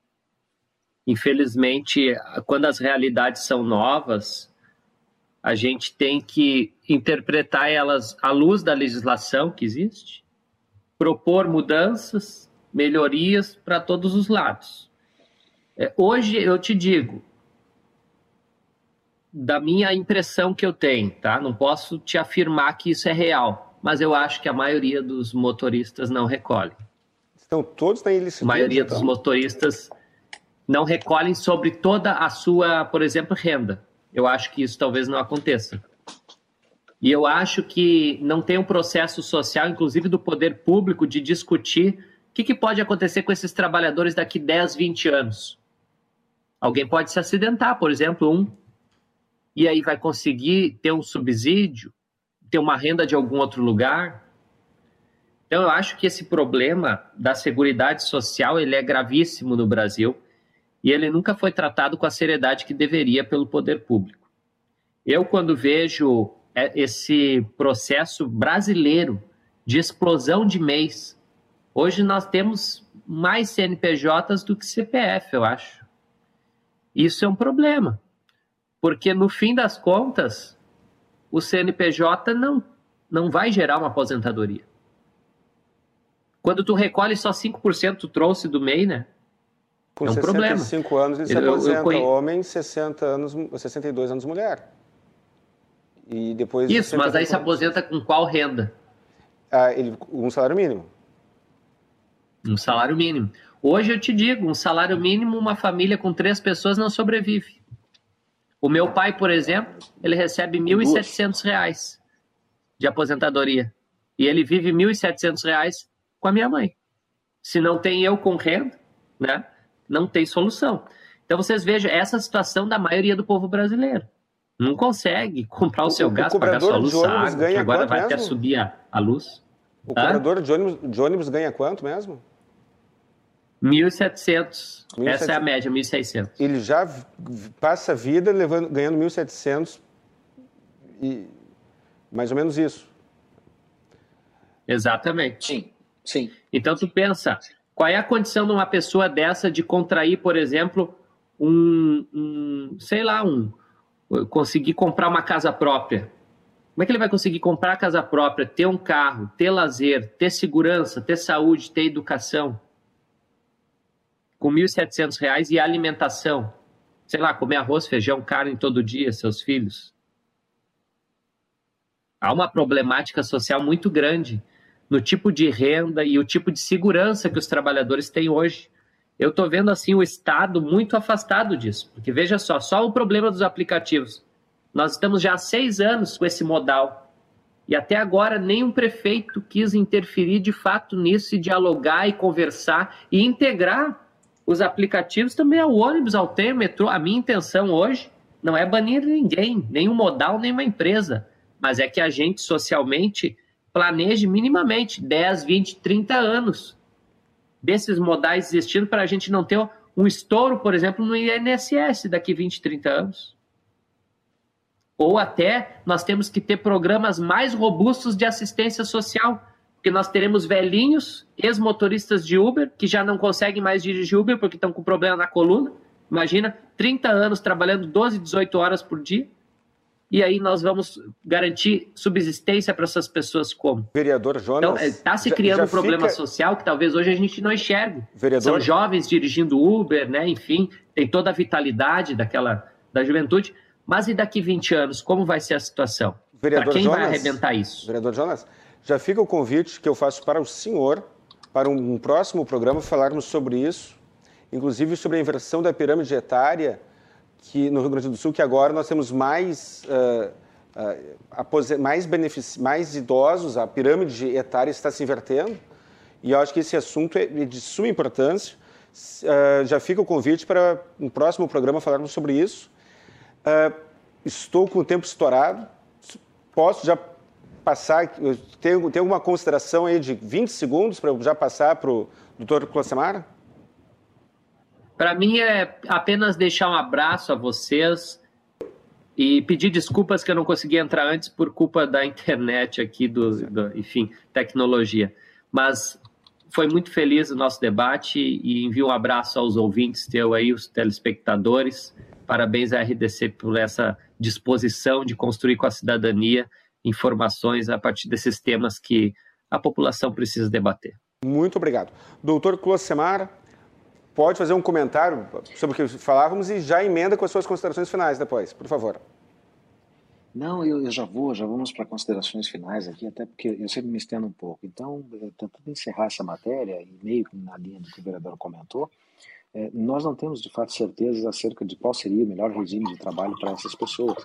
Infelizmente, quando as realidades são novas, a gente tem que interpretar elas à luz da legislação que existe, propor mudanças, melhorias para todos os lados. É, hoje eu te digo, da minha impressão que eu tenho, tá? Não posso te afirmar que isso é real, mas eu acho que a maioria dos motoristas não recolhe. Estão todos na ilicitude? A maioria então. dos motoristas não recolhem sobre toda a sua, por exemplo, renda. Eu acho que isso talvez não aconteça. E eu acho que não tem um processo social, inclusive do poder público, de discutir o que, que pode acontecer com esses trabalhadores daqui 10, 20 anos. Alguém pode se acidentar, por exemplo, um e aí vai conseguir ter um subsídio, ter uma renda de algum outro lugar. Então eu acho que esse problema da seguridade social ele é gravíssimo no Brasil e ele nunca foi tratado com a seriedade que deveria pelo poder público. Eu quando vejo é, esse processo brasileiro de explosão de mês, hoje nós temos mais CNPJs do que CPF, eu acho. Isso é um problema. Porque no fim das contas, o CNPJ não, não vai gerar uma aposentadoria. Quando tu recolhe só 5%, tu trouxe do MEI, né? Com é um 65 problema. anos ele se aposenta, eu, eu conhe... homem, 60 anos, 62 anos mulher. E depois Isso, mas aí se aposenta com qual renda? Ah, ele, um salário mínimo. Um salário mínimo. Hoje eu te digo, um salário mínimo, uma família com três pessoas não sobrevive. O meu pai, por exemplo, ele recebe R$ 1.700 de aposentadoria. E ele vive R$ 1.700 com a minha mãe. Se não tem eu com renda, né, não tem solução. Então vocês vejam essa situação da maioria do povo brasileiro. Não consegue *laughs* comprar o, o seu gás, pagar sua luz, água, agora vai mesmo? até subir a, a luz. O cobrador de ônibus, de ônibus ganha quanto mesmo? 1.700. Essa é a média, 1.600. Ele já passa a vida levando, ganhando 1.700 e mais ou menos isso. Exatamente. Sim, sim. Então tu pensa, qual é a condição de uma pessoa dessa de contrair, por exemplo, um, um sei lá, um conseguir comprar uma casa própria? Como é que ele vai conseguir comprar a casa própria, ter um carro, ter lazer, ter segurança, ter saúde, ter educação? Com R$ 1.700 e alimentação. Sei lá, comer arroz, feijão, carne todo dia, seus filhos. Há uma problemática social muito grande no tipo de renda e o tipo de segurança que os trabalhadores têm hoje. Eu estou vendo assim o Estado muito afastado disso, porque veja só, só o problema dos aplicativos. Nós estamos já há seis anos com esse modal e até agora nenhum prefeito quis interferir de fato nisso e dialogar e conversar e integrar os aplicativos também ao ônibus, ao trem, metrô. A minha intenção hoje não é banir ninguém, nenhum modal, nenhuma empresa, mas é que a gente socialmente planeje minimamente 10, 20, 30 anos desses modais existindo para a gente não ter um estouro, por exemplo, no INSS daqui 20, 30 anos. Ou até nós temos que ter programas mais robustos de assistência social, porque nós teremos velhinhos, ex-motoristas de Uber, que já não conseguem mais dirigir Uber porque estão com problema na coluna. Imagina, 30 anos trabalhando 12, 18 horas por dia e aí nós vamos garantir subsistência para essas pessoas como? Vereador Jonas. Então, está é, se criando já, já um problema fica... social que talvez hoje a gente não enxergue. Vereador... São jovens dirigindo Uber, né? enfim, tem toda a vitalidade daquela da juventude. Mas e daqui 20 anos, como vai ser a situação? Para quem Jonas, vai arrebentar isso? Vereador Jonas, já fica o convite que eu faço para o senhor, para um próximo programa, falarmos sobre isso, inclusive sobre a inversão da pirâmide etária que no Rio Grande do Sul que agora nós temos mais uh, uh, mais, mais idosos, a pirâmide etária está se invertendo e eu acho que esse assunto é de suma importância. Uh, já fica o convite para um próximo programa falarmos sobre isso. estou com o tempo estourado, posso já passar, tem, tem alguma consideração aí de 20 segundos para eu já passar para o doutor Closemar? Para mim é apenas deixar um abraço a vocês e pedir desculpas que eu não consegui entrar antes por culpa da internet aqui, do, do enfim, tecnologia. Mas foi muito feliz o nosso debate e envio um abraço aos ouvintes teu aí, os telespectadores. Parabéns à RDC por essa disposição de construir com a cidadania informações a partir desses temas que a população precisa debater. Muito obrigado. Doutor Closemar, pode fazer um comentário sobre o que falávamos e já emenda com as suas considerações finais depois, por favor. Não, eu, eu já vou, já vamos para considerações finais aqui, até porque eu sempre me estendo um pouco. Então, tentando encerrar essa matéria, e meio na linha do que o vereador comentou, nós não temos de fato certezas acerca de qual seria o melhor regime de trabalho para essas pessoas.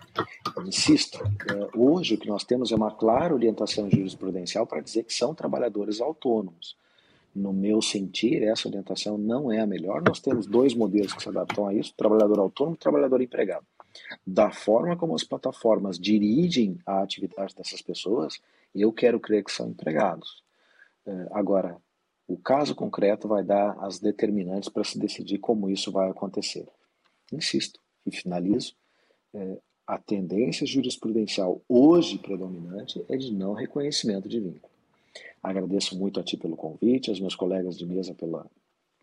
Eu insisto, é, hoje o que nós temos é uma clara orientação jurisprudencial para dizer que são trabalhadores autônomos no meu sentir, essa orientação não é a melhor. Nós temos dois modelos que se adaptam a isso: trabalhador autônomo e trabalhador empregado. Da forma como as plataformas dirigem a atividade dessas pessoas, eu quero crer que são empregados. É, agora, o caso concreto vai dar as determinantes para se decidir como isso vai acontecer. Insisto e finalizo: é, a tendência jurisprudencial hoje predominante é de não reconhecimento de vínculo. Agradeço muito a ti pelo convite, aos meus colegas de mesa pela,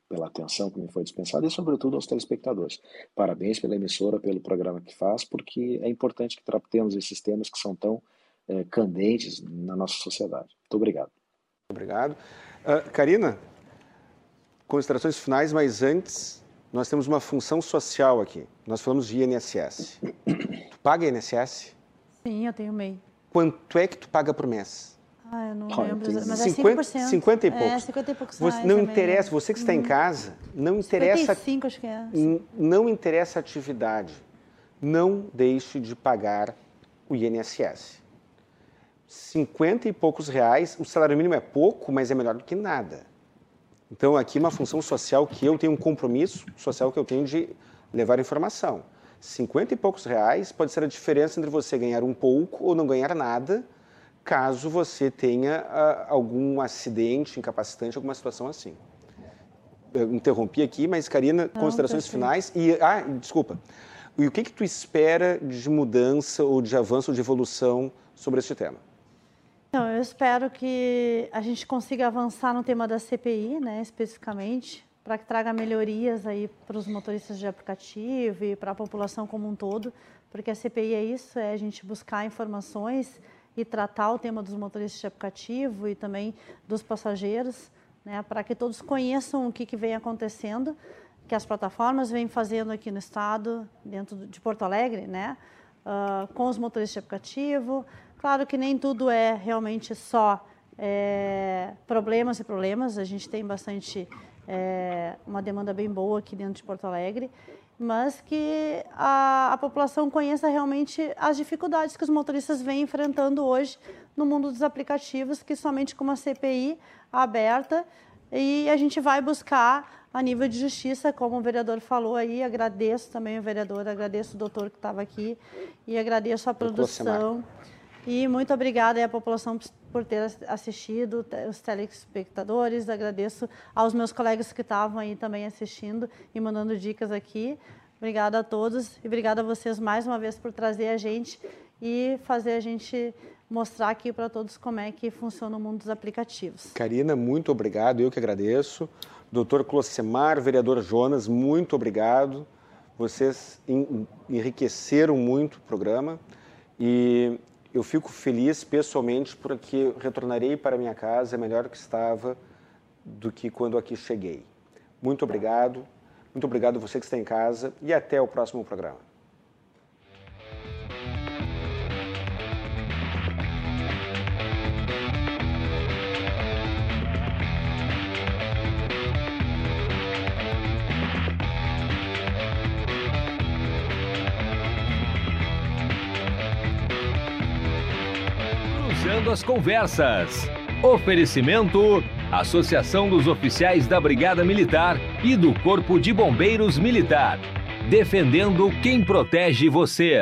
pela atenção que me foi dispensada e, sobretudo, aos telespectadores. Parabéns pela emissora, pelo programa que faz, porque é importante que tratemos esses temas que são tão é, candentes na nossa sociedade. Muito obrigado. Obrigado. Uh, Karina, considerações finais, mas antes, nós temos uma função social aqui. Nós falamos de INSS. tu paga INSS? Sim, eu tenho MEI. Quanto é que tu paga por mês? Ah, eu não lembro, mas 50, é 5%. 50 e poucos. É, 50 e poucos você, Não interessa, você que está em casa, não interessa... 55, acho que é. Não interessa a atividade. Não deixe de pagar o INSS. 50 e poucos reais, o salário mínimo é pouco, mas é melhor do que nada. Então, aqui uma função social que eu tenho um compromisso social que eu tenho de levar informação. 50 e poucos reais pode ser a diferença entre você ganhar um pouco ou não ganhar nada, caso você tenha uh, algum acidente incapacitante, alguma situação assim. interrompi aqui, mas Karina, Não, considerações finais e ah, desculpa. E o que que tu espera de mudança ou de avanço ou de evolução sobre este tema? Então, eu espero que a gente consiga avançar no tema da CPI, né, especificamente, para que traga melhorias aí para os motoristas de aplicativo e para a população como um todo, porque a CPI é isso, é a gente buscar informações e tratar o tema dos motoristas de aplicativo e também dos passageiros, né, para que todos conheçam o que, que vem acontecendo, que as plataformas vêm fazendo aqui no estado, dentro de Porto Alegre, né, uh, com os motoristas de aplicativo, Claro que nem tudo é realmente só é, problemas e problemas. A gente tem bastante é, uma demanda bem boa aqui dentro de Porto Alegre, mas que a, a, população conheça realmente as dificuldades que os motoristas vêm enfrentando hoje no mundo dos aplicativos, que somente com uma CPI aberta e a gente vai buscar a nível de justiça, como o vereador falou aí, agradeço também o vereador, agradeço o doutor que estava aqui e agradeço a produção. E muito obrigada à população por ter assistido, os telespectadores. Agradeço aos meus colegas que estavam aí também assistindo e mandando dicas aqui. Obrigada a todos e obrigada a vocês mais uma vez por trazer a gente e fazer a gente mostrar aqui para todos como é que funciona o mundo dos aplicativos. Karina, muito obrigado, eu que agradeço. Doutor Clocemar, vereador Jonas, muito obrigado. Vocês enriqueceram muito o programa e eu fico feliz pessoalmente porque retornarei para minha casa melhor que estava do que quando aqui cheguei. Muito obrigado, muito obrigado você que está em casa e até o próximo programa. As Conversas. Oferecimento: Associação dos Oficiais da Brigada Militar e do Corpo de Bombeiros Militar. Defendendo quem protege você.